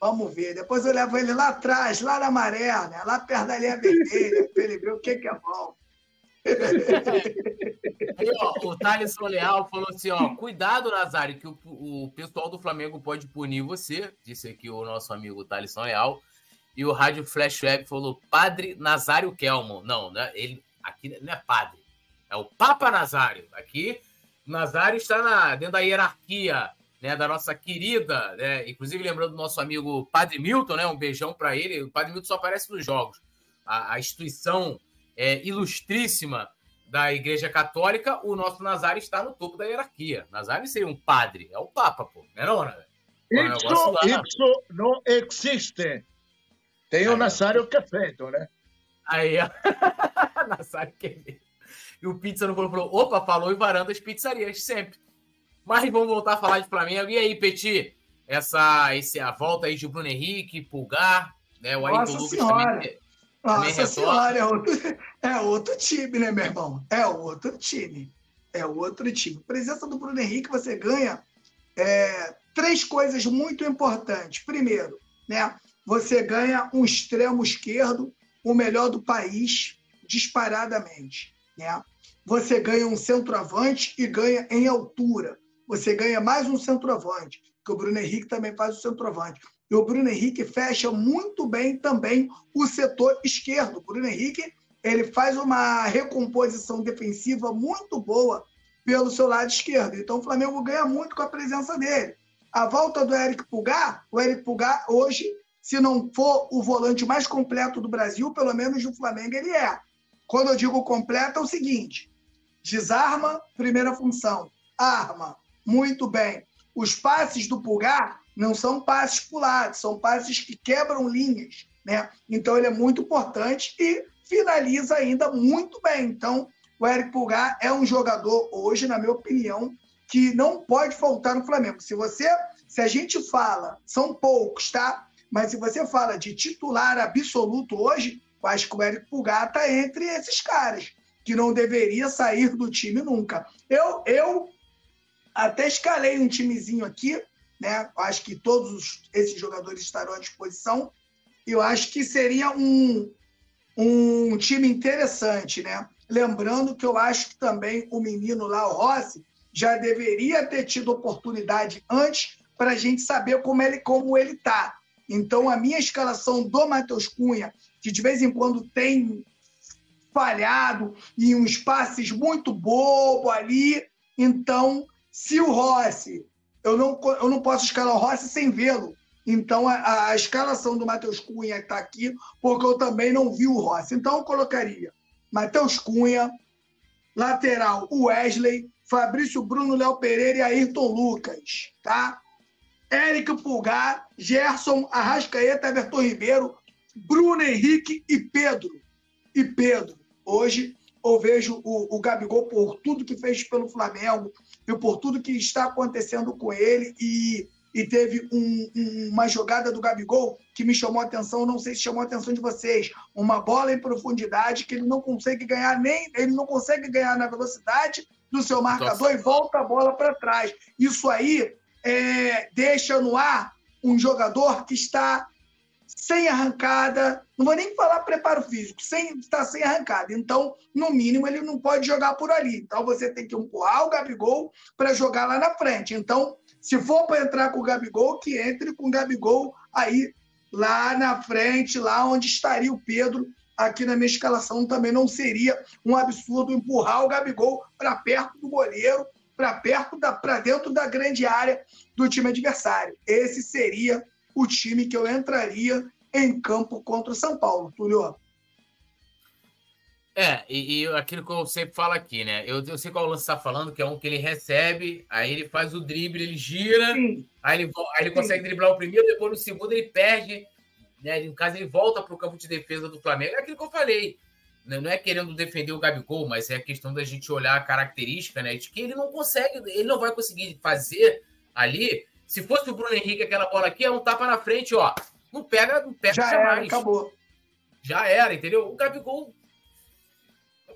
Vamos ver. Depois eu levo ele lá atrás, lá na maré, né? lá perto da linha vermelha, para ele ver o que, que é bom. Aí, ó, o Thaleson Leal falou assim: ó, cuidado, Nazário, que o, o pessoal do Flamengo pode punir você, disse aqui o nosso amigo Thaleson Leal. E o Rádio Flash Web falou: Padre Nazário Kelman. Não, né? ele aqui não é padre, é o Papa Nazário. Aqui, Nazário está na, dentro da hierarquia né, da nossa querida, né, inclusive lembrando do nosso amigo Padre Milton, né, um beijão para ele. O Padre Milton só aparece nos jogos. A, a instituição é, ilustríssima da Igreja Católica, o nosso Nazário está no topo da hierarquia. Nazário seria um padre, é o Papa, pô. Não é não, né? Isso, isso não existe. Tem o Nazário que é feito, né? Aí, ó. [LAUGHS] Nazário que é feito. E o Pizza não falou, opa, falou em varandas pizzarias, sempre. Mas vamos voltar a falar de Flamengo. E aí, Petit? Essa, esse, a volta aí de Bruno Henrique, Pulgar, né? O Ayrton Lucas senhora. também. Nossa senhora, é outro, [LAUGHS] é outro time, né, meu irmão? É outro time. É outro time. Presença do Bruno Henrique, você ganha é, três coisas muito importantes. Primeiro, né? Você ganha um extremo esquerdo, o melhor do país, disparadamente. Né? Você ganha um centroavante e ganha em altura você ganha mais um centroavante, que o Bruno Henrique também faz o centroavante. E o Bruno Henrique fecha muito bem também o setor esquerdo. O Bruno Henrique ele faz uma recomposição defensiva muito boa pelo seu lado esquerdo. Então o Flamengo ganha muito com a presença dele. A volta do Eric Pulgar, o Eric Pulgar hoje, se não for o volante mais completo do Brasil, pelo menos do Flamengo ele é. Quando eu digo completo é o seguinte: desarma, primeira função, arma, muito bem. Os passes do Pulgar não são passes pulados, são passes que quebram linhas. Né? Então, ele é muito importante e finaliza ainda muito bem. Então, o Eric Pulgar é um jogador, hoje, na minha opinião, que não pode faltar no Flamengo. Se você, se a gente fala, são poucos, tá? Mas se você fala de titular absoluto hoje, acho que o Eric Pulgar está entre esses caras, que não deveria sair do time nunca. Eu, eu até escalei um timezinho aqui, né? Acho que todos esses jogadores estarão à disposição. Eu acho que seria um, um time interessante, né? Lembrando que eu acho que também o menino lá, o Rossi, já deveria ter tido oportunidade antes para a gente saber como ele como ele tá. Então a minha escalação do Matheus Cunha, que de vez em quando tem falhado e uns passes muito bobo ali, então se o Rossi, eu não, eu não posso escalar o Rossi sem vê-lo Então, a, a escalação do Matheus Cunha está aqui, porque eu também não vi o Rossi. Então, eu colocaria Matheus Cunha, lateral Wesley, Fabrício Bruno, Léo Pereira e Ayrton Lucas, tá? Érico Pulgar, Gerson, Arrascaeta, Everton Ribeiro, Bruno Henrique e Pedro. E Pedro. Hoje eu vejo o, o Gabigol por tudo que fez pelo Flamengo e por tudo que está acontecendo com ele e e teve um, um, uma jogada do Gabigol que me chamou a atenção, não sei se chamou a atenção de vocês, uma bola em profundidade que ele não consegue ganhar nem, ele não consegue ganhar na velocidade do seu marcador Nossa. e volta a bola para trás. Isso aí é, deixa no ar um jogador que está sem arrancada, não vou nem falar preparo físico, sem, está sem arrancada. Então, no mínimo, ele não pode jogar por ali. Então, você tem que empurrar o Gabigol para jogar lá na frente. Então, se for para entrar com o Gabigol, que entre com o Gabigol aí lá na frente, lá onde estaria o Pedro. Aqui na minha escalação também não seria um absurdo empurrar o Gabigol para perto do goleiro, para perto da para dentro da grande área do time adversário. Esse seria o time que eu entraria em campo contra o São Paulo, Túlio. É, e, e, aquilo que eu sempre falo aqui, né? Eu, eu sei qual o lance está falando, que é um que ele recebe, aí ele faz o drible, ele gira, aí ele, aí ele consegue driblar o primeiro, depois no segundo ele perde, né? No caso, ele volta para o campo de defesa do Flamengo. É aquilo que eu falei. Né? Não é querendo defender o Gabigol, mas é a questão da gente olhar a característica, né? De que ele não consegue, ele não vai conseguir fazer ali. Se fosse o Bruno Henrique, aquela bola aqui, é um tapa na frente, ó. Não pega, não pega Já jamais. Era, acabou. Já era, entendeu? O Gabigol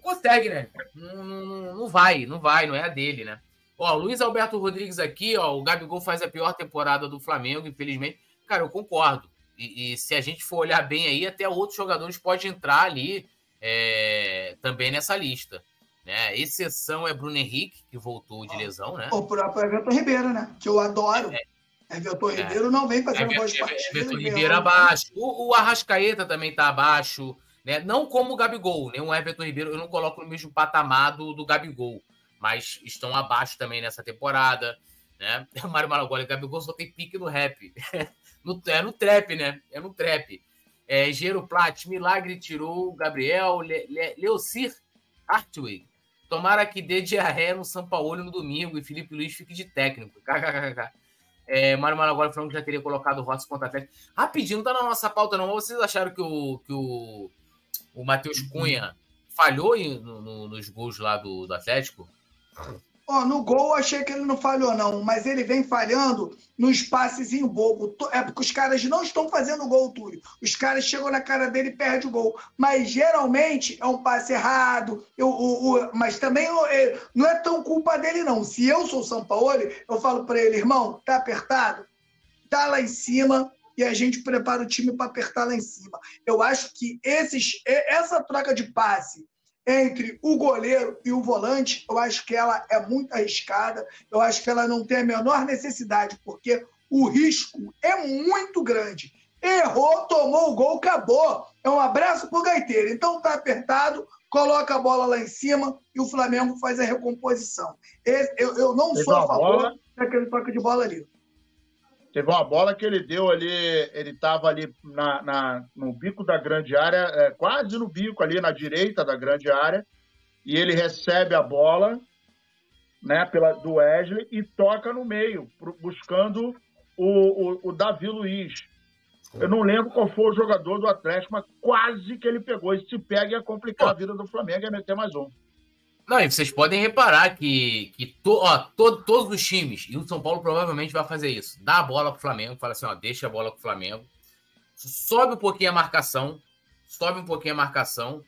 consegue, né? Não, não, não, vai, não vai, não é a dele, né? Ó, Luiz Alberto Rodrigues aqui, ó, o Gabigol faz a pior temporada do Flamengo, infelizmente. Cara, eu concordo. E, e se a gente for olhar bem aí, até outros jogadores podem entrar ali é, também nessa lista. Né? Exceção é Bruno Henrique, que voltou de lesão, né? O próprio Everton Ribeiro, né? Que eu adoro. É, Everton é. Ribeiro não vem fazendo boas partidas. Everton Ribeiro abaixo. O, o Arrascaeta também tá abaixo. Né? Não como o Gabigol, nem o Everton Ribeiro, eu não coloco no mesmo patamar do, do Gabigol, mas estão abaixo também nessa temporada. Né? [LAUGHS] O Mário Malagoli, Gabigol só tem pique no rap. [LAUGHS] no, é no trap, né? É no trap. É, Gero Plat, Milagre tirou Gabriel, Le, Le, Leocir Hartwig. Tomara que dê diarreia no São Paulo no domingo e Felipe Luiz fique de técnico. KKKK. É, Mário Malagoli falando que já teria colocado o Rossi contra Atlético. Rapidinho, não tá na nossa pauta, não. Vocês acharam que o, que o o Matheus. Cunha falhou no, no, nos gols lá do, do Atlético? Oh, no gol eu achei que ele não falhou, não, mas ele vem falhando nos passes em bobo. É porque os caras não estão fazendo gol, Túlio. Os caras chegam na cara dele e perdem o gol. Mas geralmente é um passe errado. Eu, o, o, mas também eu, eu, não é tão culpa dele, não. Se eu sou o São Paulo, eu falo para ele, irmão, tá apertado? Tá lá em cima, e a gente prepara o time para apertar lá em cima. Eu acho que esses, essa troca de passe entre o goleiro e o volante, eu acho que ela é muito arriscada, eu acho que ela não tem a menor necessidade, porque o risco é muito grande. Errou, tomou o gol, acabou. É um abraço pro gaiteiro. Então tá apertado, coloca a bola lá em cima e o Flamengo faz a recomposição. Eu, eu não sou a favor daquele toque de bola ali. Teve uma bola que ele deu ali, ele estava ali na, na, no bico da grande área, é, quase no bico ali, na direita da grande área, e ele recebe a bola né, pela, do Wesley e toca no meio, buscando o, o, o Davi Luiz. Eu não lembro qual foi o jogador do Atlético, mas quase que ele pegou. E se pega ia complicar a vida do Flamengo e meter mais um. Não, e vocês podem reparar que, que to, ó, to, todos os times, e o São Paulo provavelmente vai fazer isso, dá a bola pro Flamengo, fala assim, ó, deixa a bola pro Flamengo, sobe um pouquinho a marcação, sobe um pouquinho a marcação,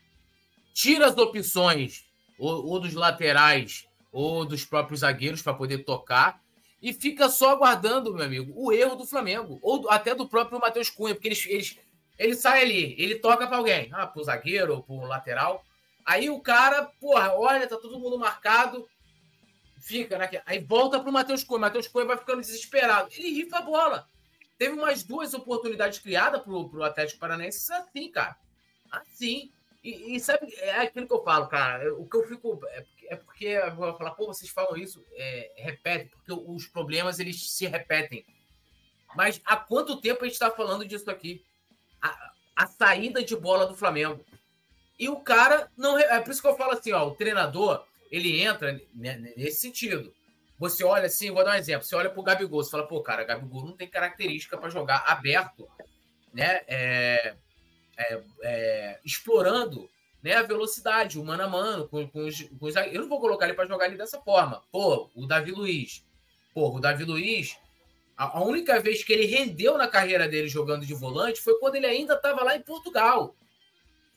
tira as opções ou, ou dos laterais ou dos próprios zagueiros para poder tocar e fica só aguardando, meu amigo, o erro do Flamengo, ou até do próprio Matheus Cunha, porque eles, eles, ele sai ali, ele toca para alguém, ah, pro zagueiro ou pro lateral, Aí o cara, porra, olha, tá todo mundo marcado. Fica, né? Aí volta pro Matheus Cunha. Matheus Cunha vai ficando desesperado. Ele rifa a bola. Teve umas duas oportunidades criadas pro, pro Atlético Paranaense assim, cara. Assim. E, e, sabe, é aquilo que eu falo, cara. O que eu fico. É porque, é porque eu vou falar, pô, vocês falam isso, é, repete, porque os problemas eles se repetem. Mas há quanto tempo a gente está falando disso aqui? A, a, saída de bola do Flamengo. E o cara não. É por isso que eu falo assim, ó, o treinador, ele entra nesse sentido. Você olha assim, vou dar um exemplo. Você olha pro Gabigol, você fala, pô, cara, Gabigol não tem característica para jogar aberto, né? É, é, é, explorando né, a velocidade, o mano a mano, com, com, os, com os, Eu não vou colocar ele para jogar ele dessa forma. Pô, o Davi Luiz. Pô, o Davi Luiz, a, a, única vez que ele rendeu na carreira dele jogando de volante foi quando ele ainda estava lá em Portugal.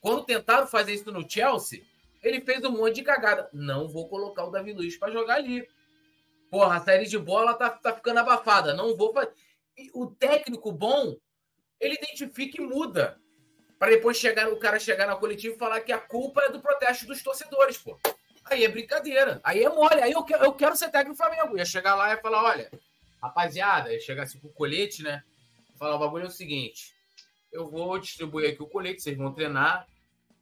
Quando tentaram fazer isso no Chelsea, ele fez um monte de cagada. Não vou colocar o Davi Luiz para jogar ali. Porra, a série de bola tá, tá ficando abafada. Não vou fazer. O técnico bom, ele identifica e muda para depois chegar o cara chegar na coletiva e falar que a culpa é do protesto dos torcedores, pô. Aí é brincadeira. Aí é mole. Aí eu quero, eu quero ser técnico do Flamengo. Ia chegar lá e falar: olha, rapaziada, ia chegar assim com o colete, né? Falar: o bagulho é o seguinte: eu vou distribuir aqui o colete, vocês vão treinar.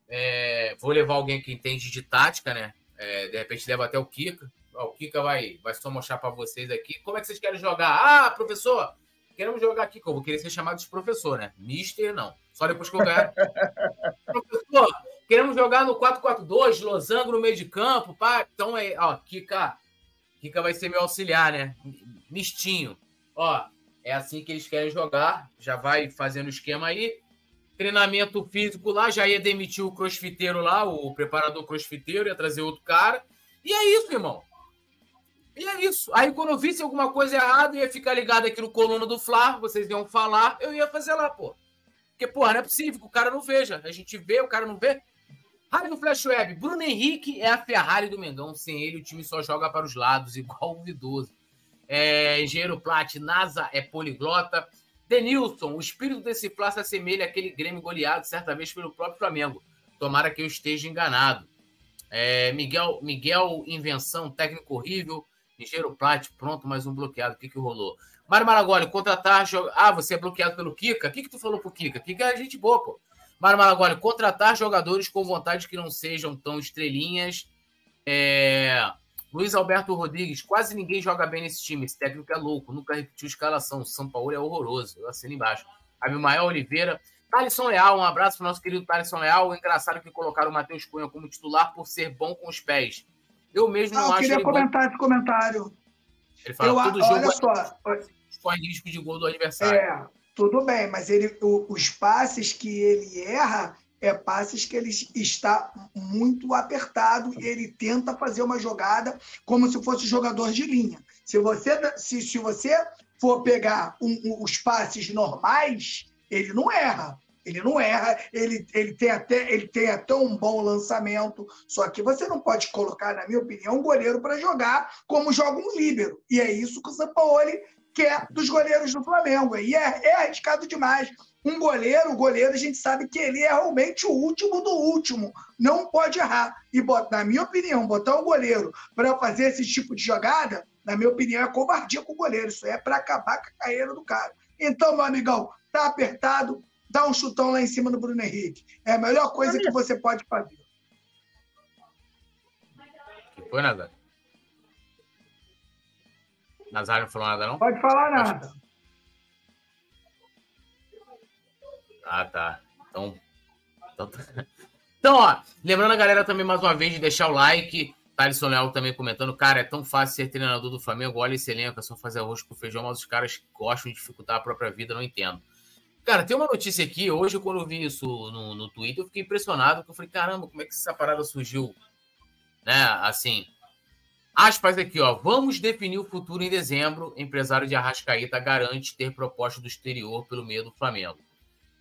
É, vou levar alguém que entende de tática, né? É, de repente leva até o Kika. o Kika vai, vai só mostrar para vocês aqui. Como é que vocês querem jogar? Ah, professor, queremos jogar aqui, eu vou querer ser chamado de professor, né? Mister, não. Só depois que eu ganhar. [LAUGHS] professor, queremos jogar no 4-4-2, losango no meio de campo, pá. Então, é, ó, Kika, Kika vai ser meu auxiliar, né? Mistinho. Ó, é assim que eles querem jogar. Já vai fazendo o esquema aí. Treinamento físico lá, já ia demitir o crossfiteiro lá, o preparador crossfiteiro, ia trazer outro cara. E é isso, irmão. E é isso. Aí quando eu visse alguma coisa errada, ia ficar ligado aqui no coluna do Fla, vocês iam falar, eu ia fazer lá, pô. Porque, porra, não é possível que o cara não veja. A gente vê, o cara não vê. Rádio Flash Web. Bruno Henrique é a Ferrari do Mengão. Sem ele, o time só joga para os lados, [LAUGHS] igual o Vidoso. É, Engenheiro Plat, NASA é poliglota. Denilson, o espírito desse Fla se assemelha àquele Grêmio goleado certa vez pelo próprio Flamengo. Tomara que eu esteja enganado. É, Miguel, Miguel Invenção, técnico horrível. Engenheiro Plat, pronto, mais um bloqueado. O que, que rolou? Mário Maragoli, contratar. Ah, você é bloqueado pelo Kika? O que, que tu falou pro Kika? Kika é gente boa, pô. Mário Maragoli, contratar jogadores com vontade que não sejam tão estrelinhas. É... Luiz Alberto Rodrigues, quase ninguém joga bem nesse time. Esse técnico é louco, nunca repetiu escalação. São Paulo é horroroso. Eu assino embaixo. Abimael Oliveira. Thalisson Leal, um abraço para o nosso querido Thalisson Leal. Engraçado que colocaram o Matheus Cunha como titular por ser bom com os pés. Eu mesmo não eu acho. Eu queria comentar bom... esse comentário. Ele fala, eu, todo olha jogo só. corre risco de gol do adversário. É, tudo bem, mas ele, o, os passes que ele erra é passes que ele está muito apertado e ele tenta fazer uma jogada como se fosse jogador de linha. Se você, se, se você for pegar um, um, os passes normais, ele não erra. Ele não erra, ele, ele, tem até, ele tem até um bom lançamento, só que você não pode colocar, na minha opinião, um goleiro para jogar como joga um líbero. E é isso que o Sampaoli quer dos goleiros do Flamengo. E é, é arriscado demais. Um goleiro, o goleiro, a gente sabe que ele é realmente o último do último. Não pode errar. E, na minha opinião, botar um goleiro para fazer esse tipo de jogada, na minha opinião, é covardia com o goleiro. Isso é para acabar com a carreira do cara. Então, meu amigão, tá apertado, dá um chutão lá em cima do Bruno Henrique. É a melhor coisa que você pode fazer. Que foi, Nazário? Nazário não falou nada, não? Pode falar nada. Ah, tá. Então, então, então, ó, lembrando a galera também mais uma vez de deixar o like. Thaleson Leal também comentando, cara, é tão fácil ser treinador do Flamengo, olha esse elenco, é só fazer arroz com feijão, mas os caras gostam de dificultar a própria vida, não entendo. Cara, tem uma notícia aqui, hoje quando eu vi isso no, no Twitter, eu fiquei impressionado, porque eu falei, caramba, como é que essa parada surgiu? Né, assim, aspas aqui, ó, vamos definir o futuro em dezembro, empresário de Arrascaeta garante ter proposta do exterior pelo meio do Flamengo.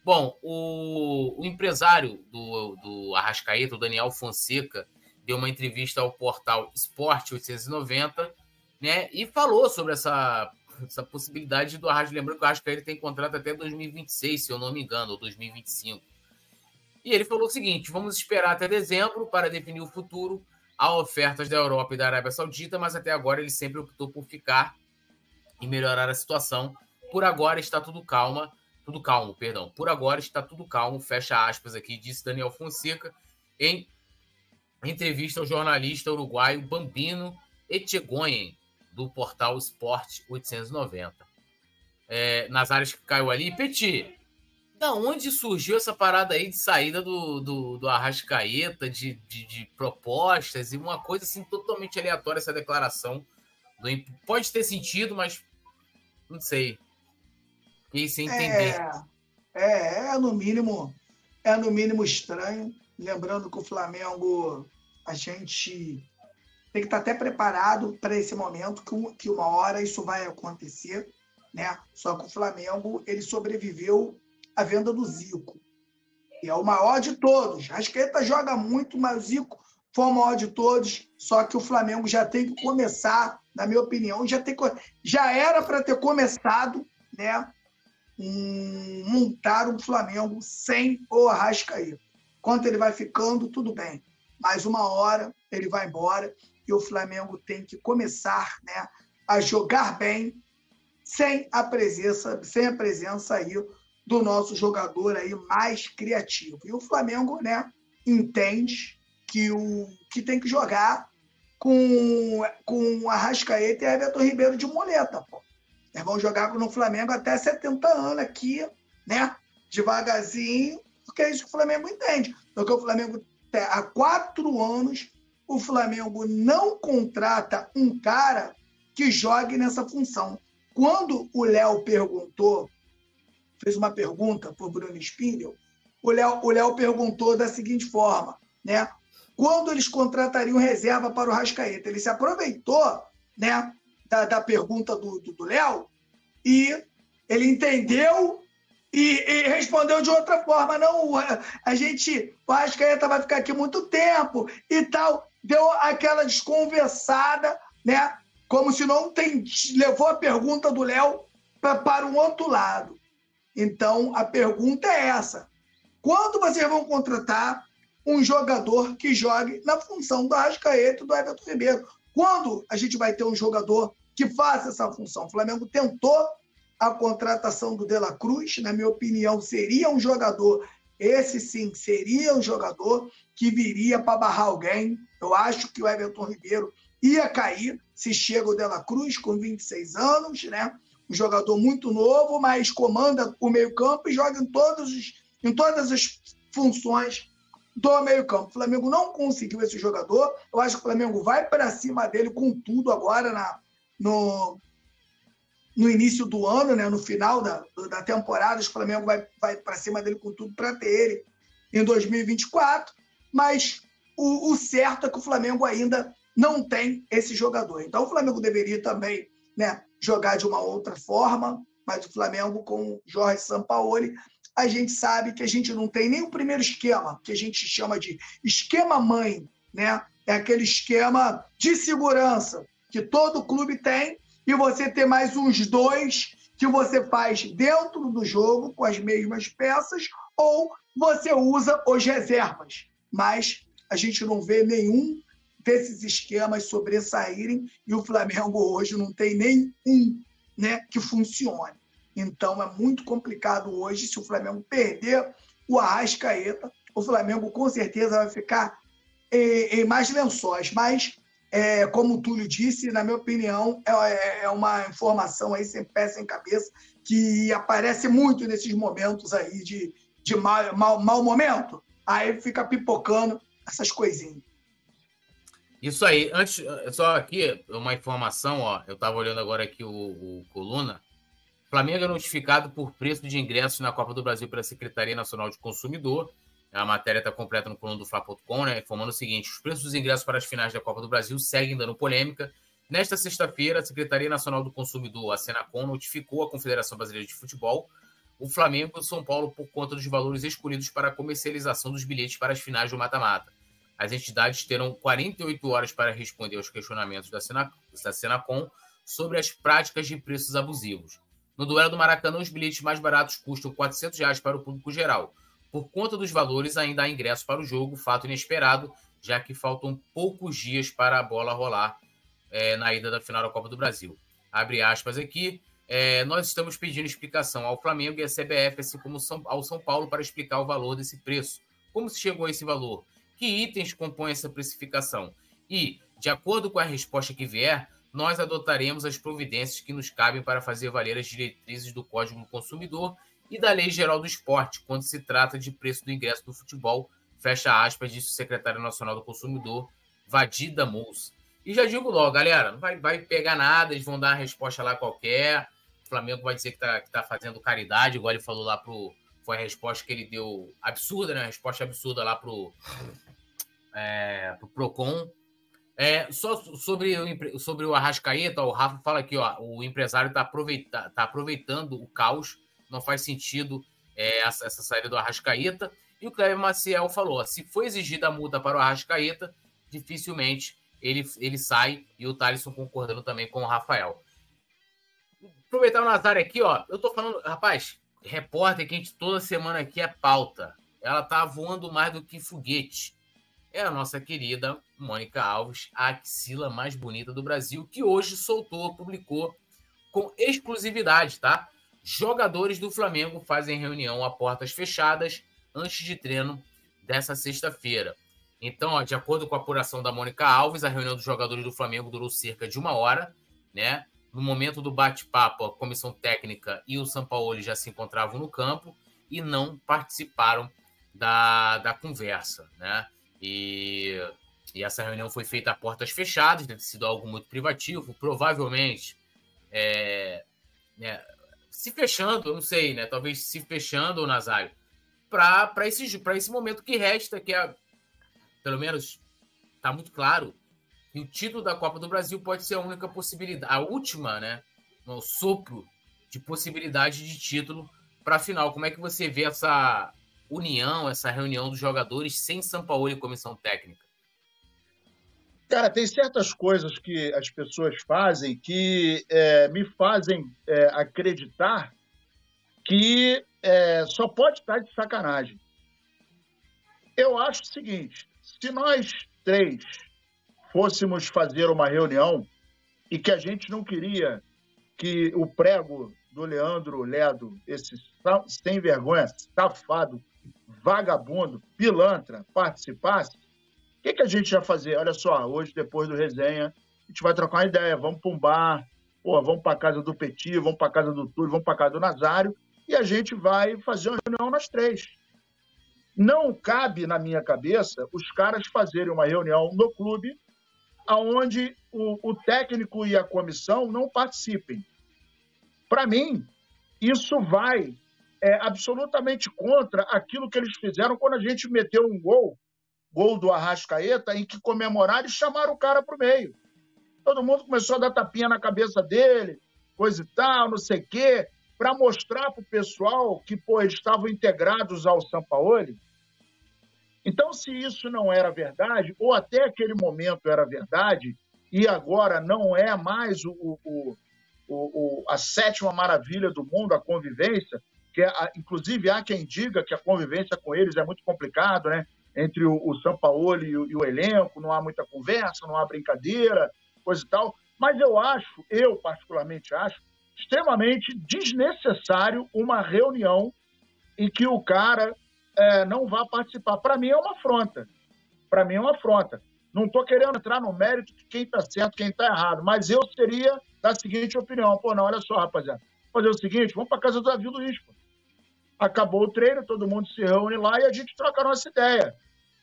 Bom, o, o empresário do, do Arrascaeta, o Daniel Fonseca, deu uma entrevista ao portal Esporte 890, né, e falou sobre essa essa possibilidade do Arrascaeta. Lembrando que o Arrascaeta tem contrato até 2026, se eu não me engano, ou 2025. E ele falou o seguinte: vamos esperar até dezembro para definir o futuro. Há ofertas da Europa e da Arábia Saudita, mas até agora ele sempre optou por ficar e melhorar a situação. Por agora está tudo calma, tudo calmo, perdão. Por agora está tudo calmo, fecha aspas aqui, disse Daniel Fonseca em entrevista ao jornalista uruguaio Bambino Etchegoyen, do portal Sport 890. é, nas áreas que caiu ali. Petit, da onde surgiu essa parada aí de saída do, do, do Arrascaeta, de, de, de, propostas e uma coisa assim totalmente aleatória essa declaração. Do, pode ter sentido, mas não sei. Fiquei sem entender. É, é, é no mínimo, é no mínimo estranho. Lembrando que o Flamengo, a gente tem que estar até preparado para esse momento, que, que uma hora isso vai acontecer, né? Só que o Flamengo, ele sobreviveu a venda do Zico. E é o maior de todos. Rascaeta joga muito, mas o Zico foi o maior de todos. Só que o Flamengo já tem que começar, na minha opinião, já, tem, já era para ter começado, né? Um, montar um Flamengo sem o Arrascaeta. Quanto ele vai ficando, tudo bem. Mas uma hora ele vai embora e o Flamengo tem que começar né, a jogar bem sem a presença, sem a presença aí do nosso jogador aí mais criativo. E o Flamengo, né, entende que o que tem que jogar com com Arrascaeta e Everton Ribeiro de muleta, pô. Vão jogar no Flamengo até 70 anos aqui, né? Devagarzinho, porque é isso que o Flamengo entende. Porque o Flamengo, há quatro anos, o Flamengo não contrata um cara que jogue nessa função. Quando o Léo perguntou fez uma pergunta para o Bruno Spindel, o Léo, o Léo perguntou da seguinte forma, né? Quando eles contratariam reserva para o Rascaeta? Ele se aproveitou né, da, da pergunta do Léo e ele entendeu e, e, respondeu de outra forma. Não, a gente, o Rascaeta vai ficar aqui muito tempo e tal. Deu aquela desconversada, né? Como se não tem, levou a pergunta do Léo para um outro lado. Então, a pergunta é essa: quando vocês vão contratar um jogador que jogue na função do Arrascaeta e do Everton Ribeiro? Quando a gente vai ter um jogador que faça essa função? O Flamengo tentou a contratação do De La Cruz, na minha opinião, seria um jogador, esse sim, seria um jogador que viria para barrar alguém. Eu acho que o Everton Ribeiro ia cair se chega o De La Cruz com 26 anos, né? um jogador muito novo, mas comanda o meio-campo e joga em, todos os, em todas as funções do meio-campo. O Flamengo não conseguiu esse jogador. Eu acho que o Flamengo vai para cima dele com tudo agora na, no, no início do ano, né, no final da, da temporada. O Flamengo vai, vai para cima dele com tudo para ter ele em 2024. Mas o, o certo é que o Flamengo ainda não tem esse jogador. Então o Flamengo deveria também né, jogar de uma outra forma, mas o Flamengo com Jorge Sampaoli, a gente sabe que a gente não tem nem o primeiro esquema, que a gente chama de esquema mãe, né? É aquele esquema de segurança que todo clube tem e você ter mais uns dois que você faz dentro do jogo com as mesmas peças ou você usa os reservas. Mas a gente não vê nenhum desses esquemas sobressaírem e o Flamengo hoje não tem nem um né, que funcione. Então é muito complicado hoje se o Flamengo perder o Arrascaeta. O Flamengo com certeza vai ficar em, mais lençóis. Mas, é, como o Túlio disse, na minha opinião, é, é, uma informação aí sem pé, sem cabeça, que aparece muito nesses momentos aí de, de mau momento. Aí fica pipocando essas coisinhas. Isso aí, antes, só aqui, uma informação, ó. Eu estava olhando agora aqui o, o Coluna. Flamengo é notificado por preço de ingressos na Copa do Brasil pela Secretaria Nacional de Consumidor. A matéria está completa no coluna do Fla.com, né? Informando o seguinte: os preços dos ingressos para as finais da Copa do Brasil seguem dando polêmica. Nesta sexta-feira, a Secretaria Nacional do Consumidor, a Senacom, notificou a Confederação Brasileira de Futebol o Flamengo e o São Paulo por conta dos valores escolhidos para a comercialização dos bilhetes para as finais do mata-mata. As entidades terão 48 horas para responder aos questionamentos da, Sena, da Senacom sobre as práticas de preços abusivos. No duelo do Maracanã, os bilhetes mais baratos custam 400 reais para o público geral. Por conta dos valores, ainda há ingresso para o jogo, fato inesperado, já que faltam poucos dias para a bola rolar é, na ida da final da Copa do Brasil. Abre aspas aqui. É, nós estamos pedindo explicação ao Flamengo e à CBF, assim como ao São Paulo, para explicar o valor desse preço. Como se chegou a esse valor? que itens compõem essa precificação. E, de acordo com a resposta que vier, nós adotaremos as providências que nos cabem para fazer valer as diretrizes do Código do Consumidor e da Lei Geral do Esporte, quando se trata de preço do ingresso do futebol, fecha aspas, disse o secretário nacional do Consumidor, Vadida Moussa. E já digo logo, galera, não vai, vai pegar nada, eles vão dar uma resposta lá qualquer. O Flamengo vai dizer que está que tá fazendo caridade, igual ele falou lá pro. Foi a resposta que ele deu absurda, né? A resposta absurda lá pro, é, pro Procon. É, só sobre o, sobre o Arrascaeta, o Rafa fala aqui, ó, o empresário está aproveita, tá aproveitando o caos, não faz sentido é, essa, essa saída do Arrascaeta. E o Cleber Maciel falou: se for exigida a multa para o Arrascaeta, dificilmente ele, ele sai. E o Thalisson concordando também com o Rafael. Aproveitar o Nazário aqui, ó. Eu tô falando, rapaz, repórter que a gente toda semana aqui é pauta. Ela tá voando mais do que foguete. É a nossa querida Mônica Alves, a axila mais bonita do Brasil, que hoje soltou, publicou com exclusividade, tá? Jogadores do Flamengo fazem reunião a portas fechadas antes de treino dessa sexta-feira. Então, ó, de acordo com a apuração da Mônica Alves, a reunião dos jogadores do Flamengo durou cerca de uma hora, né? No momento do bate-papo, a comissão técnica e o Sampaoli já se encontravam no campo e não participaram da, da conversa, né? E, e essa reunião foi feita a portas fechadas, deve ter sido algo muito privativo, provavelmente é, né, se fechando, não sei, né? Talvez se fechando, Nazário, para esse, esse momento que resta, que é, pelo menos, está muito claro, que o título da Copa do Brasil pode ser a única possibilidade, a última, né? O sopro de possibilidade de título para a final. Como é que você vê essa união, essa reunião dos jogadores sem São Paulo e comissão técnica? Cara, tem certas coisas que as pessoas fazem que é, me fazem é, acreditar que é, só pode estar de sacanagem. Eu acho o seguinte: se nós três fôssemos fazer uma reunião e que a gente não queria que o prego do Leandro Ledo, esse sem vergonha, safado, vagabundo, pilantra, participasse, o que, que a gente ia fazer? Olha só, hoje, depois do resenha, a gente vai trocar uma ideia, vamos para um bar, pô, vamos para casa do Petit, vamos para casa do Túlio, vamos para casa do Nazário, e a gente vai fazer uma reunião nós três. Não cabe na minha cabeça os caras fazerem uma reunião no clube aonde o, o técnico e a comissão não participem. Para mim, isso vai é, absolutamente contra aquilo que eles fizeram quando a gente meteu um gol, gol do Arrascaeta, em que comemoraram e chamaram o cara para o meio. Todo mundo começou a dar tapinha na cabeça dele, coisa e tal, não sei o quê para mostrar para o pessoal que pô, eles estavam integrados ao Sampaoli. Então, se isso não era verdade, ou até aquele momento era verdade, e agora não é mais o, o, o, a sétima maravilha do mundo, a convivência, que é, inclusive há quem diga que a convivência com eles é muito complicado, né? Entre o, o Sampaoli e o, e o elenco, não há muita conversa, não há brincadeira, coisa e tal. Mas eu acho, eu particularmente acho, extremamente desnecessário uma reunião em que o cara é, não vá participar. Para mim é uma afronta. Para mim é uma afronta. Não estou querendo entrar no mérito de quem está certo, quem está errado, mas eu seria da seguinte opinião: pô, não, olha só, rapaziada, fazer o seguinte, vamos para casa do Davi Luiz. Pô. Acabou o treino, todo mundo se reúne lá e a gente troca a nossa ideia.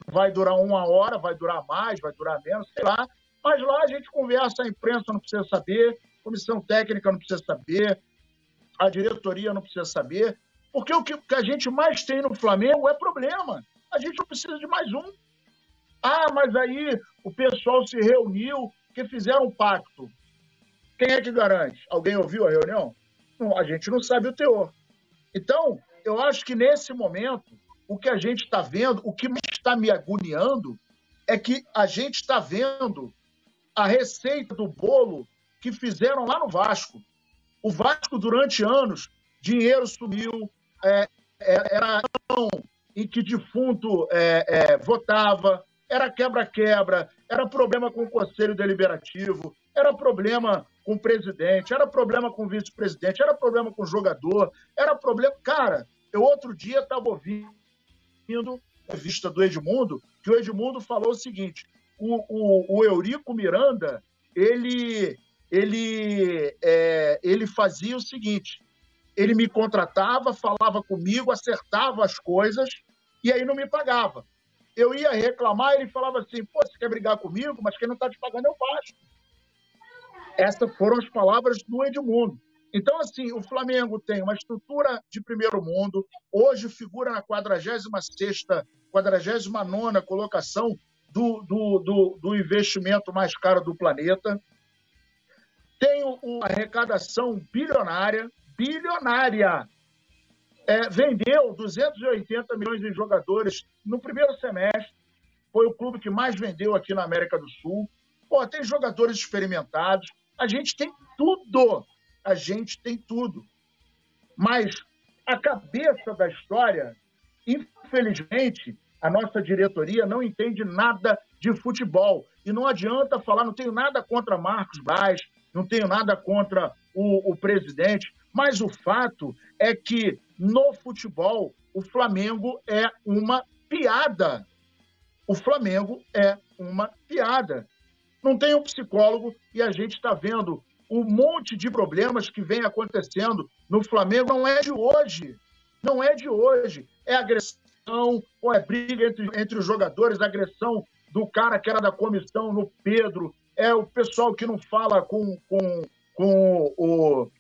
Vai durar uma hora, vai durar mais, vai durar menos, sei lá. Mas lá a gente conversa, a imprensa não precisa saber, comissão técnica não precisa saber, a diretoria não precisa saber, porque o que a gente mais tem no Flamengo é problema. A gente não precisa de mais um. Ah, mas aí o pessoal se reuniu, que fizeram um pacto. Quem é que garante? Alguém ouviu a reunião? Não, a gente não sabe o teor. Então, eu acho que nesse momento, o que a gente está vendo, o que está me agoniando, é que a gente está vendo a receita do bolo que fizeram lá no Vasco. O Vasco, durante anos, dinheiro sumiu, é, é era em que defunto é, é, votava, era quebra-quebra, era problema com o Conselho Deliberativo, era problema com o presidente, era problema com o vice-presidente, era problema com o jogador, era problema. Cara, eu outro dia estava ouvindo a vista do Edmundo, que o Edmundo falou o seguinte: o, o, o Eurico Miranda ele ele, é, ele fazia o seguinte: ele me contratava, falava comigo, acertava as coisas e aí não me pagava. Eu ia reclamar, ele falava assim: pô, você quer brigar comigo, mas quem não está te pagando é o Vasco. Essas foram as palavras do Edmundo. Então, assim, o Flamengo tem uma estrutura de primeiro mundo, hoje figura na 46 49 colocação do, do, do, do, investimento mais caro do planeta. Tem uma arrecadação bilionária, bilionária. É, vendeu 280 milhões de jogadores no primeiro semestre. Foi o clube que mais vendeu aqui na América do Sul. Pô, tem jogadores experimentados. A gente tem tudo. A gente tem tudo. Mas a cabeça da história, infelizmente, a nossa diretoria não entende nada de futebol. E não adianta falar, não tenho nada contra Marcos Braz, não tenho nada contra o, o presidente, mas o fato é que no futebol o Flamengo é uma piada. O Flamengo é uma piada. Não tem um psicólogo e a gente está vendo um monte de problemas que vem acontecendo no Flamengo. Não é de hoje. Não é de hoje. É agressão ou é briga entre, entre os jogadores, agressão do cara que era da comissão no Pedro, é o pessoal que não fala com, com, com o,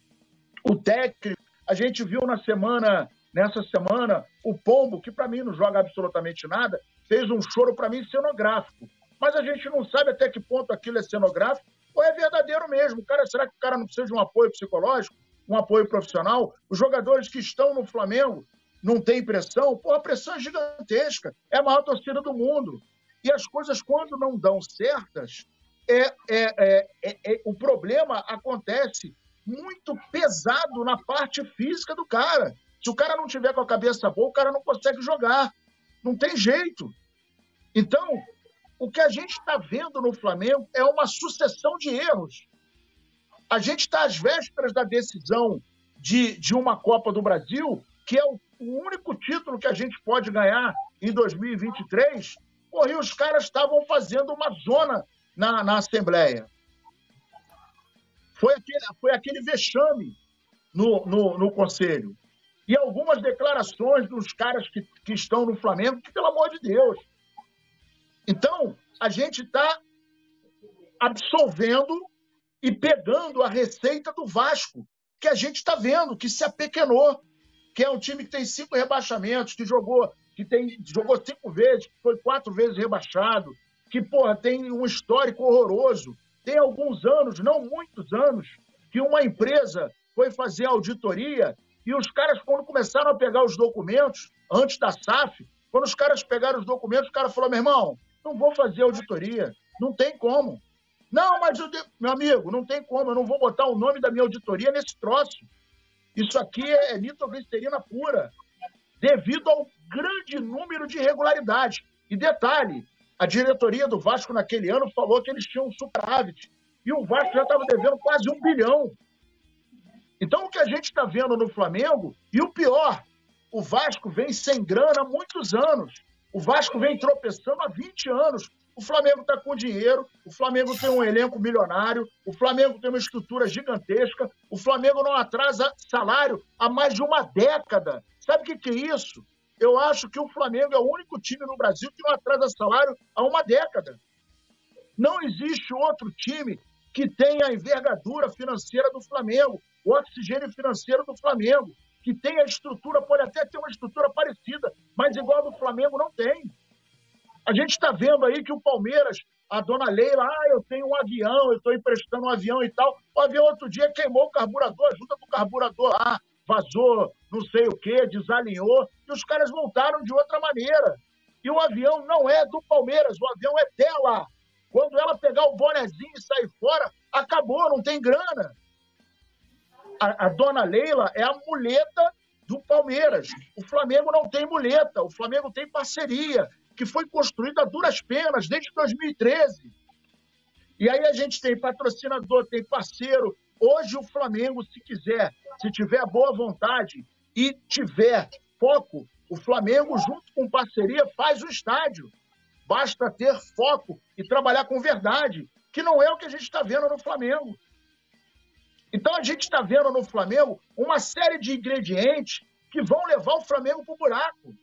o técnico. A gente viu na semana, nessa semana, o Pombo, que para mim não joga absolutamente nada, fez um choro para mim cenográfico. Mas a gente não sabe até que ponto aquilo é cenográfico ou é verdadeiro mesmo. Cara, será que o cara não precisa de um apoio psicológico, um apoio profissional? Os jogadores que estão no Flamengo não tem pressão, pô, a pressão é gigantesca, é a maior torcida do mundo. E as coisas, quando não dão certas, é, é, é, é, é o problema acontece muito pesado na parte física do cara. Se o cara não tiver com a cabeça boa, o cara não consegue jogar. Não tem jeito. Então, o que a gente está vendo no Flamengo é uma sucessão de erros. A gente está às vésperas da decisão de, de uma Copa do Brasil, que é o o único título que a gente pode ganhar em 2023, porra, e os caras estavam fazendo uma zona na, na Assembleia. Foi aquele, foi aquele vexame no, no, no Conselho. E algumas declarações dos caras que, que estão no Flamengo, que, pelo amor de Deus. Então, a gente está absolvendo e pegando a receita do Vasco, que a gente está vendo, que se apequenou que é um time que tem cinco rebaixamentos, que jogou, que tem, jogou cinco vezes, que foi quatro vezes rebaixado, que, porra, tem um histórico horroroso. Tem alguns anos, não muitos anos, que uma empresa foi fazer auditoria e os caras, quando começaram a pegar os documentos, antes da SAF, quando os caras pegaram os documentos, o cara falou: meu irmão, não vou fazer auditoria, não tem como. Não, mas, eu, meu amigo, não tem como, eu não vou botar o nome da minha auditoria nesse troço. Isso aqui é nitroglicerina pura, devido ao grande número de irregularidades. E detalhe, a diretoria do Vasco naquele ano falou que eles tinham um superávit. E o Vasco já estava devendo quase um bilhão. Então, o que a gente está vendo no Flamengo, e o pior, o Vasco vem sem grana há muitos anos. O Vasco vem tropeçando há 20 anos. O Flamengo está com dinheiro, o Flamengo tem um elenco milionário, o Flamengo tem uma estrutura gigantesca, o Flamengo não atrasa salário há mais de uma década. Sabe o que, que é isso? Eu acho que o Flamengo é o único time no Brasil que não atrasa salário há uma década. Não existe outro time que tenha a envergadura financeira do Flamengo, o oxigênio financeiro do Flamengo, que tenha a estrutura, pode até ter uma estrutura parecida, mas igual do Flamengo não tem. A gente está vendo aí que o Palmeiras, a dona Leila, ah, eu tenho um avião, eu estou emprestando um avião e tal. O avião outro dia queimou o carburador, ajuda do carburador lá, vazou não sei o que, desalinhou, e os caras voltaram de outra maneira. E o avião não é do Palmeiras, o avião é dela. Quando ela pegar o bonezinho e sair fora, acabou, não tem grana. A, a dona Leila é a muleta do Palmeiras. O Flamengo não tem muleta, o Flamengo tem parceria que foi construída a duras penas desde 2013. E aí a gente tem patrocinador, tem parceiro. Hoje o Flamengo, se quiser, se tiver boa vontade e tiver foco, o Flamengo, junto com parceria, faz o estádio. Basta ter foco e trabalhar com verdade, que não é o que a gente está vendo no Flamengo. Então a gente está vendo no Flamengo uma série de ingredientes que vão levar o Flamengo para o buraco.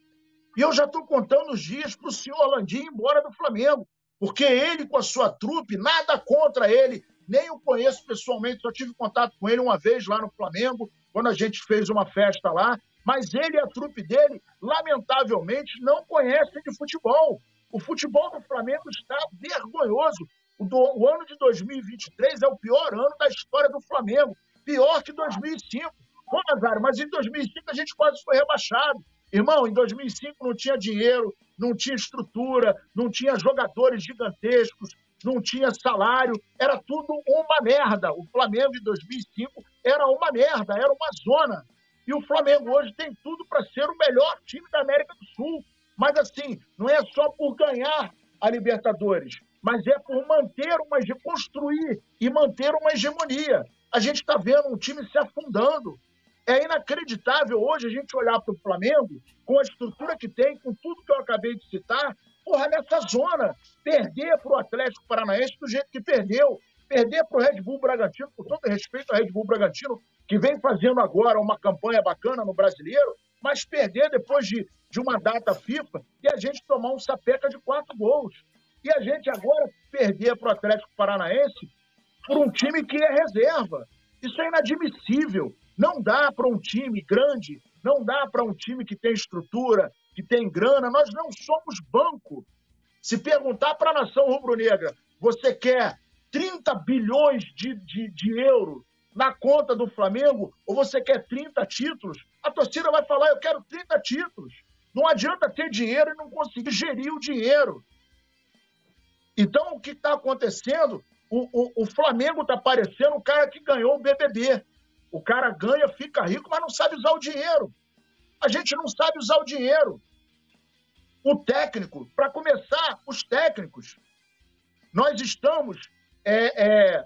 E eu já estou contando os dias para o senhor Landim ir embora do Flamengo, porque ele, com a sua trupe, nada contra ele, nem o conheço pessoalmente, só tive contato com ele uma vez lá no Flamengo, quando a gente fez uma festa lá, mas ele e a trupe dele, lamentavelmente, não conhecem de futebol. O futebol do Flamengo está vergonhoso. O, do, o ano de 2023 é o pior ano da história do Flamengo. Pior que 2005. Pô, Nazário, mas em 2005 a gente quase foi rebaixado. Irmão, em 2005 não tinha dinheiro, não tinha estrutura, não tinha jogadores gigantescos, não tinha salário, era tudo uma merda. O Flamengo em 2005 era uma merda, era uma zona. E o Flamengo hoje tem tudo para ser o melhor time da América do Sul. Mas assim, não é só por ganhar a Libertadores mas é por manter uma construir e manter uma hegemonia. A gente está vendo um time se afundando. É inacreditável hoje a gente olhar para o Flamengo, com a estrutura que tem, com tudo que eu acabei de citar, porra, nessa zona. Perder para o Atlético Paranaense do jeito que perdeu. Perder para o Red Bull Bragantino, com todo respeito ao Red Bull Bragantino, que vem fazendo agora uma campanha bacana no brasileiro, mas perder depois de, de uma data FIFA e a gente tomar um sapeca de quatro gols. E a gente agora perder para o Atlético Paranaense por um time que é reserva. Isso é inadmissível. Não dá para um time grande, não dá para um time que tem estrutura, que tem grana. Nós não somos banco. Se perguntar para a nação rubro-negra, você quer 30 bilhões de, de, de euros na conta do Flamengo ou você quer 30 títulos? A torcida vai falar: eu quero 30 títulos. Não adianta ter dinheiro e não conseguir gerir o dinheiro. Então, o que está acontecendo? O, o, o Flamengo está parecendo o cara que ganhou o BBB. O cara ganha, fica rico, mas não sabe usar o dinheiro. A gente não sabe usar o dinheiro. O técnico, para começar, os técnicos. Nós estamos é, é,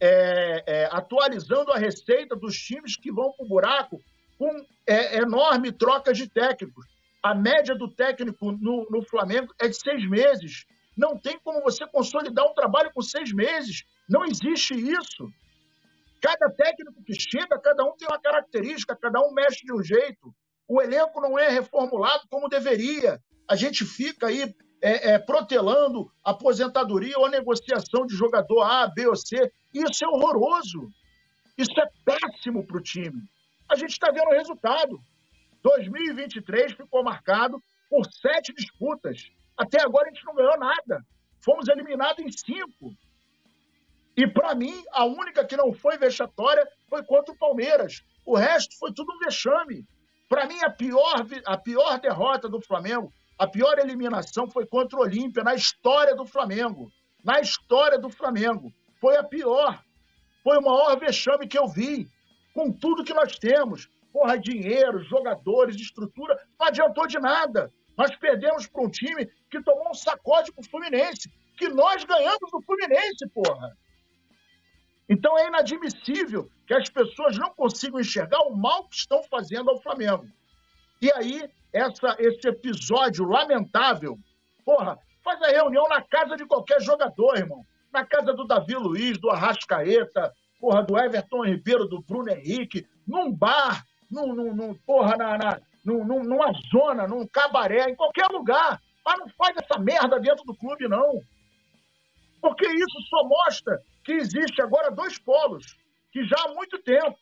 é, é atualizando a receita dos times que vão para o buraco com é, enorme troca de técnicos. A média do técnico no, no Flamengo é de seis meses. Não tem como você consolidar um trabalho com seis meses. Não existe isso. Cada técnico que chega, cada um tem uma característica, cada um mexe de um jeito. O elenco não é reformulado como deveria. A gente fica aí é, é, protelando aposentadoria ou negociação de jogador A, B ou C. Isso é horroroso. Isso é péssimo para o time. A gente está vendo o resultado. 2023 ficou marcado por sete disputas. Até agora a gente não ganhou nada. Fomos eliminados em cinco. E para mim, a única que não foi vexatória foi contra o Palmeiras. O resto foi tudo um vexame. Para mim, a pior, a pior derrota do Flamengo, a pior eliminação foi contra o Olímpia na história do Flamengo. Na história do Flamengo. Foi a pior. Foi o maior vexame que eu vi. Com tudo que nós temos. Porra, dinheiro, jogadores, estrutura. Não adiantou de nada. Nós perdemos para um time que tomou um sacode para o Fluminense, que nós ganhamos do Fluminense, porra. Então é inadmissível que as pessoas não consigam enxergar o mal que estão fazendo ao Flamengo. E aí, essa, esse episódio lamentável, porra, faz a reunião na casa de qualquer jogador, irmão. Na casa do Davi Luiz, do Arrascaeta, porra, do Everton Ribeiro, do Bruno Henrique, num bar, num, num, num porra, na, na, num, numa zona, num cabaré, em qualquer lugar. Mas não faz essa merda dentro do clube, não. Porque isso só mostra que existe agora dois polos, que já há muito tempo.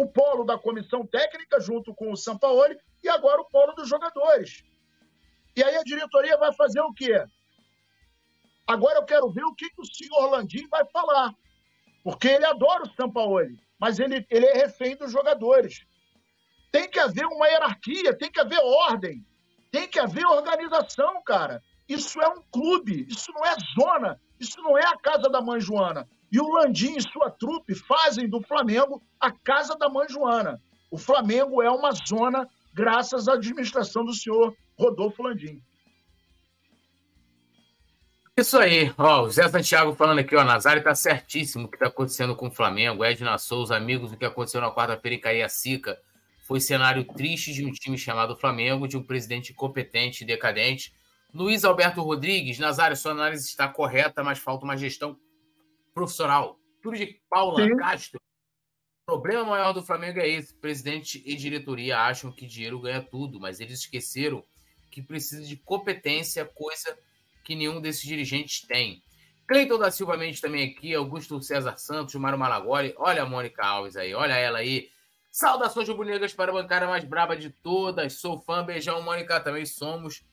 O polo da comissão técnica, junto com o Sampaoli, e agora o polo dos jogadores. E aí a diretoria vai fazer o quê? Agora eu quero ver o que, que o senhor Landim vai falar. Porque ele adora o Sampaoli, mas ele, ele é refém dos jogadores. Tem que haver uma hierarquia, tem que haver ordem, tem que haver organização, cara. Isso é um clube, isso não é zona, isso não é a casa da mãe Joana. E o Landim e sua trupe fazem do Flamengo a casa da mãe Joana. O Flamengo é uma zona graças à administração do senhor Rodolfo Landim. Isso aí, ó, o Zé Santiago falando aqui, ó, Nazário tá certíssimo o que tá acontecendo com o Flamengo, Edna Souza, amigos, o que aconteceu na quarta-feira em Cariacica foi cenário triste de um time chamado Flamengo, de um presidente incompetente e decadente. Luiz Alberto Rodrigues, Nazário, sua análise está correta, mas falta uma gestão profissional. Tudo de Paula Sim. Castro. problema maior do Flamengo é esse: presidente e diretoria acham que dinheiro ganha tudo, mas eles esqueceram que precisa de competência, coisa que nenhum desses dirigentes tem. Cleiton da Silva Mendes também aqui, Augusto César Santos, Mário Malagoli, olha a Mônica Alves aí, olha ela aí. Saudações rubro-negras para a bancada mais braba de todas. Sou fã, beijão, Mônica, também somos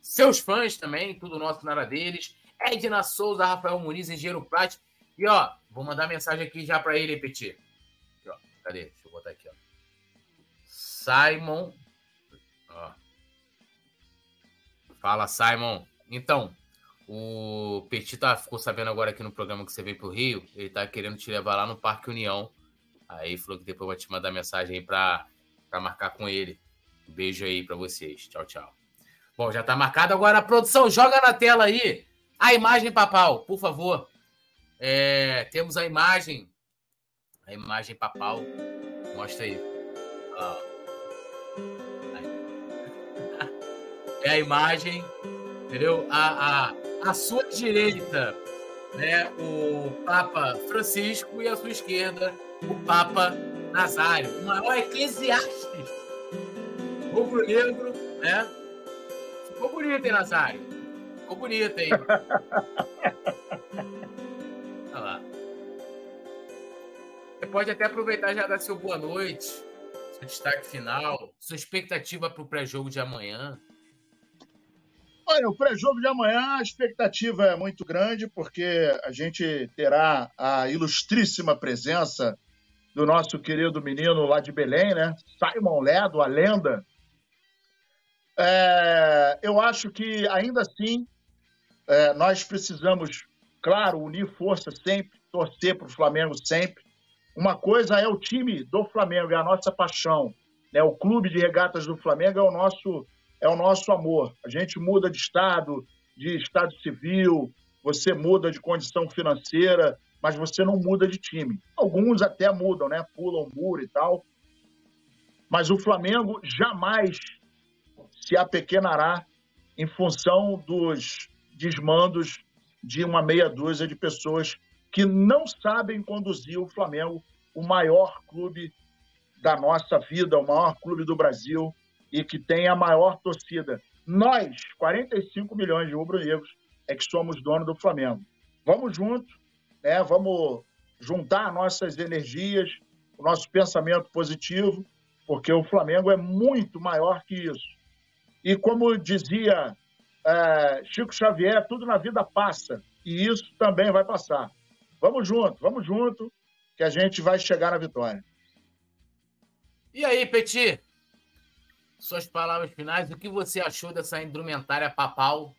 seus fãs também, tudo nosso nada deles. Edna Souza, Rafael Muniz, Engenheiro Plat. E ó, vou mandar mensagem aqui já para ele, Petit. Ó, cadê? Deixa eu botar aqui, ó. Simon. Ó. Fala, Simon. Então, o Petit tá, ficou sabendo agora aqui no programa que você veio pro Rio. Ele tá querendo te levar lá no Parque União. Aí falou que depois vai te mandar mensagem aí pra, pra marcar com ele. Beijo aí para vocês. Tchau, tchau. Bom, já tá marcado. Agora a produção, joga na tela aí a imagem papal, por favor. É, temos a imagem. A imagem papal. Mostra aí. [LAUGHS] É a imagem, entendeu? A, a, a sua direita, né? O Papa Francisco e a sua esquerda, o Papa Nazário, o maior eclesiastes rubro-negro, né? Ficou bonito, hein, Nazário? Ficou bonito, hein? [LAUGHS] pode até aproveitar e já dar seu boa noite, seu destaque final, sua expectativa para o pré-jogo de amanhã. Olha, o pré-jogo de amanhã, a expectativa é muito grande, porque a gente terá a ilustríssima presença do nosso querido menino lá de Belém, né? Simon Ledo, a lenda. É, eu acho que, ainda assim, é, nós precisamos, claro, unir força sempre, torcer para o Flamengo sempre. Uma coisa é o time do Flamengo, é a nossa paixão. Né? O clube de regatas do Flamengo é o nosso é o nosso amor. A gente muda de estado, de estado civil, você muda de condição financeira, mas você não muda de time. Alguns até mudam, né? Pulam muro e tal. Mas o Flamengo jamais se apequenará em função dos desmandos de uma meia dúzia de pessoas que não sabem conduzir o Flamengo, o maior clube da nossa vida, o maior clube do Brasil, e que tem a maior torcida. Nós, 45 milhões de rubro-negros, é que somos dono do Flamengo. Vamos junto, né? vamos juntar nossas energias, o nosso pensamento positivo, porque o Flamengo é muito maior que isso. E como dizia é, Chico Xavier, tudo na vida passa, e isso também vai passar. Vamos junto, vamos junto, que a gente vai chegar na vitória. E aí, Petit? suas palavras finais, o que você achou dessa indumentária papal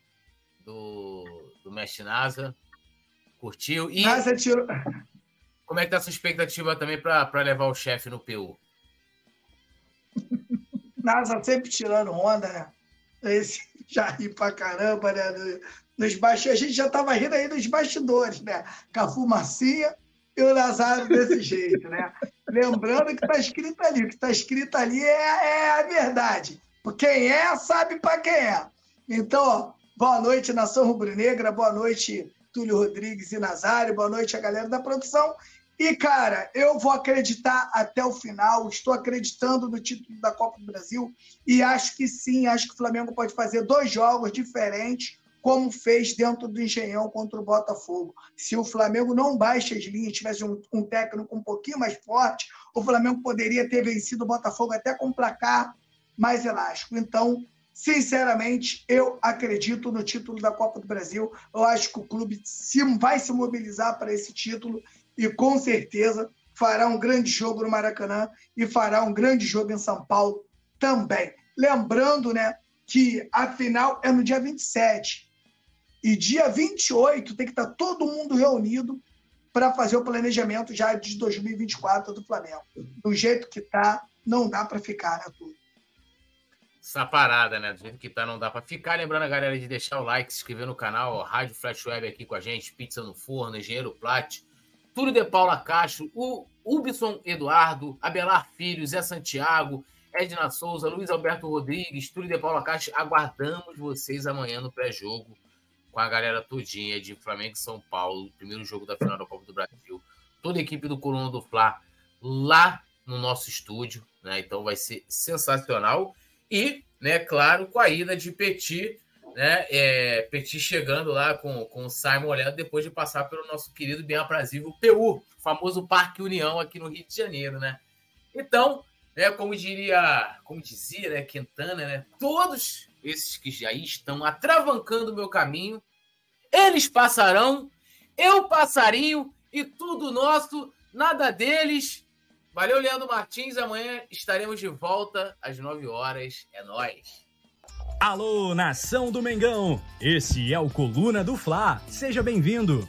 do, do Mestre Nasa? Curtiu? E Nasa tirou... como é que tá a sua expectativa também para levar o chefe no PU? [LAUGHS] Nasa sempre tirando onda, né? Esse já ri pra caramba, né? Nos bastidores, a gente já tava rindo aí nos bastidores, né? Com a fumacinha e o Nazário desse jeito, né? Lembrando que está escrito ali, o que está escrito ali é, é, a verdade. Quem é, sabe para quem é. Então, boa noite, Nação Rubro-Negra, boa noite, Túlio Rodrigues e Nazário, boa noite a galera da produção. E, cara, eu vou acreditar até o final, estou acreditando no título da Copa do Brasil e acho que sim, acho que o Flamengo pode fazer dois jogos diferentes como fez dentro do Engenhão contra o Botafogo. Se o Flamengo não baixa as linhas, tivesse um, um, técnico um pouquinho mais forte, o Flamengo poderia ter vencido o Botafogo até com um placar mais elástico. Então, sinceramente, eu acredito no título da Copa do Brasil. Eu acho que o clube se, vai se mobilizar para esse título e, com certeza, fará um grande jogo no Maracanã e fará um grande jogo em São Paulo também. Lembrando, né, que a final é no dia 27. E dia 28 tem que estar todo mundo reunido para fazer o planejamento já de 2024 do Flamengo. Do jeito que está, não dá para ficar, né, tudo. Essa parada, né? Do jeito que tá, não dá para ficar. Lembrando a galera de deixar o like, se inscrever no canal, ó, Rádio Flash Web aqui com a gente, Pizza no Forno, Engenheiro Plat, Túlio de Paula Castro, o Ubson Eduardo, Abelar Filho, Zé Santiago, Edna Souza, Luiz Alberto Rodrigues, Túlio de Paula Castro. Aguardamos vocês amanhã no pré-jogo com a galera tudinha de Flamengo e São Paulo, primeiro jogo da final da Copa do Brasil. Toda a equipe do Coluna do Fla lá no nosso estúdio, né? Então vai ser sensacional. E, né, claro, com a ida de Petit, né? É, Petit chegando lá com, com o Simon olhando depois de passar pelo nosso querido bem aprazível PU, famoso Parque União aqui no Rio de Janeiro, né? Então, né, como diria, como dizia, né, Quintana, né? Todos esses que já estão atravancando o meu caminho, eles passarão, eu passarinho e tudo nosso, nada deles. Valeu, Leandro Martins. Amanhã estaremos de volta às 9 horas. É nós. Alô, nação do Mengão! Esse é o Coluna do Fla. Seja bem-vindo.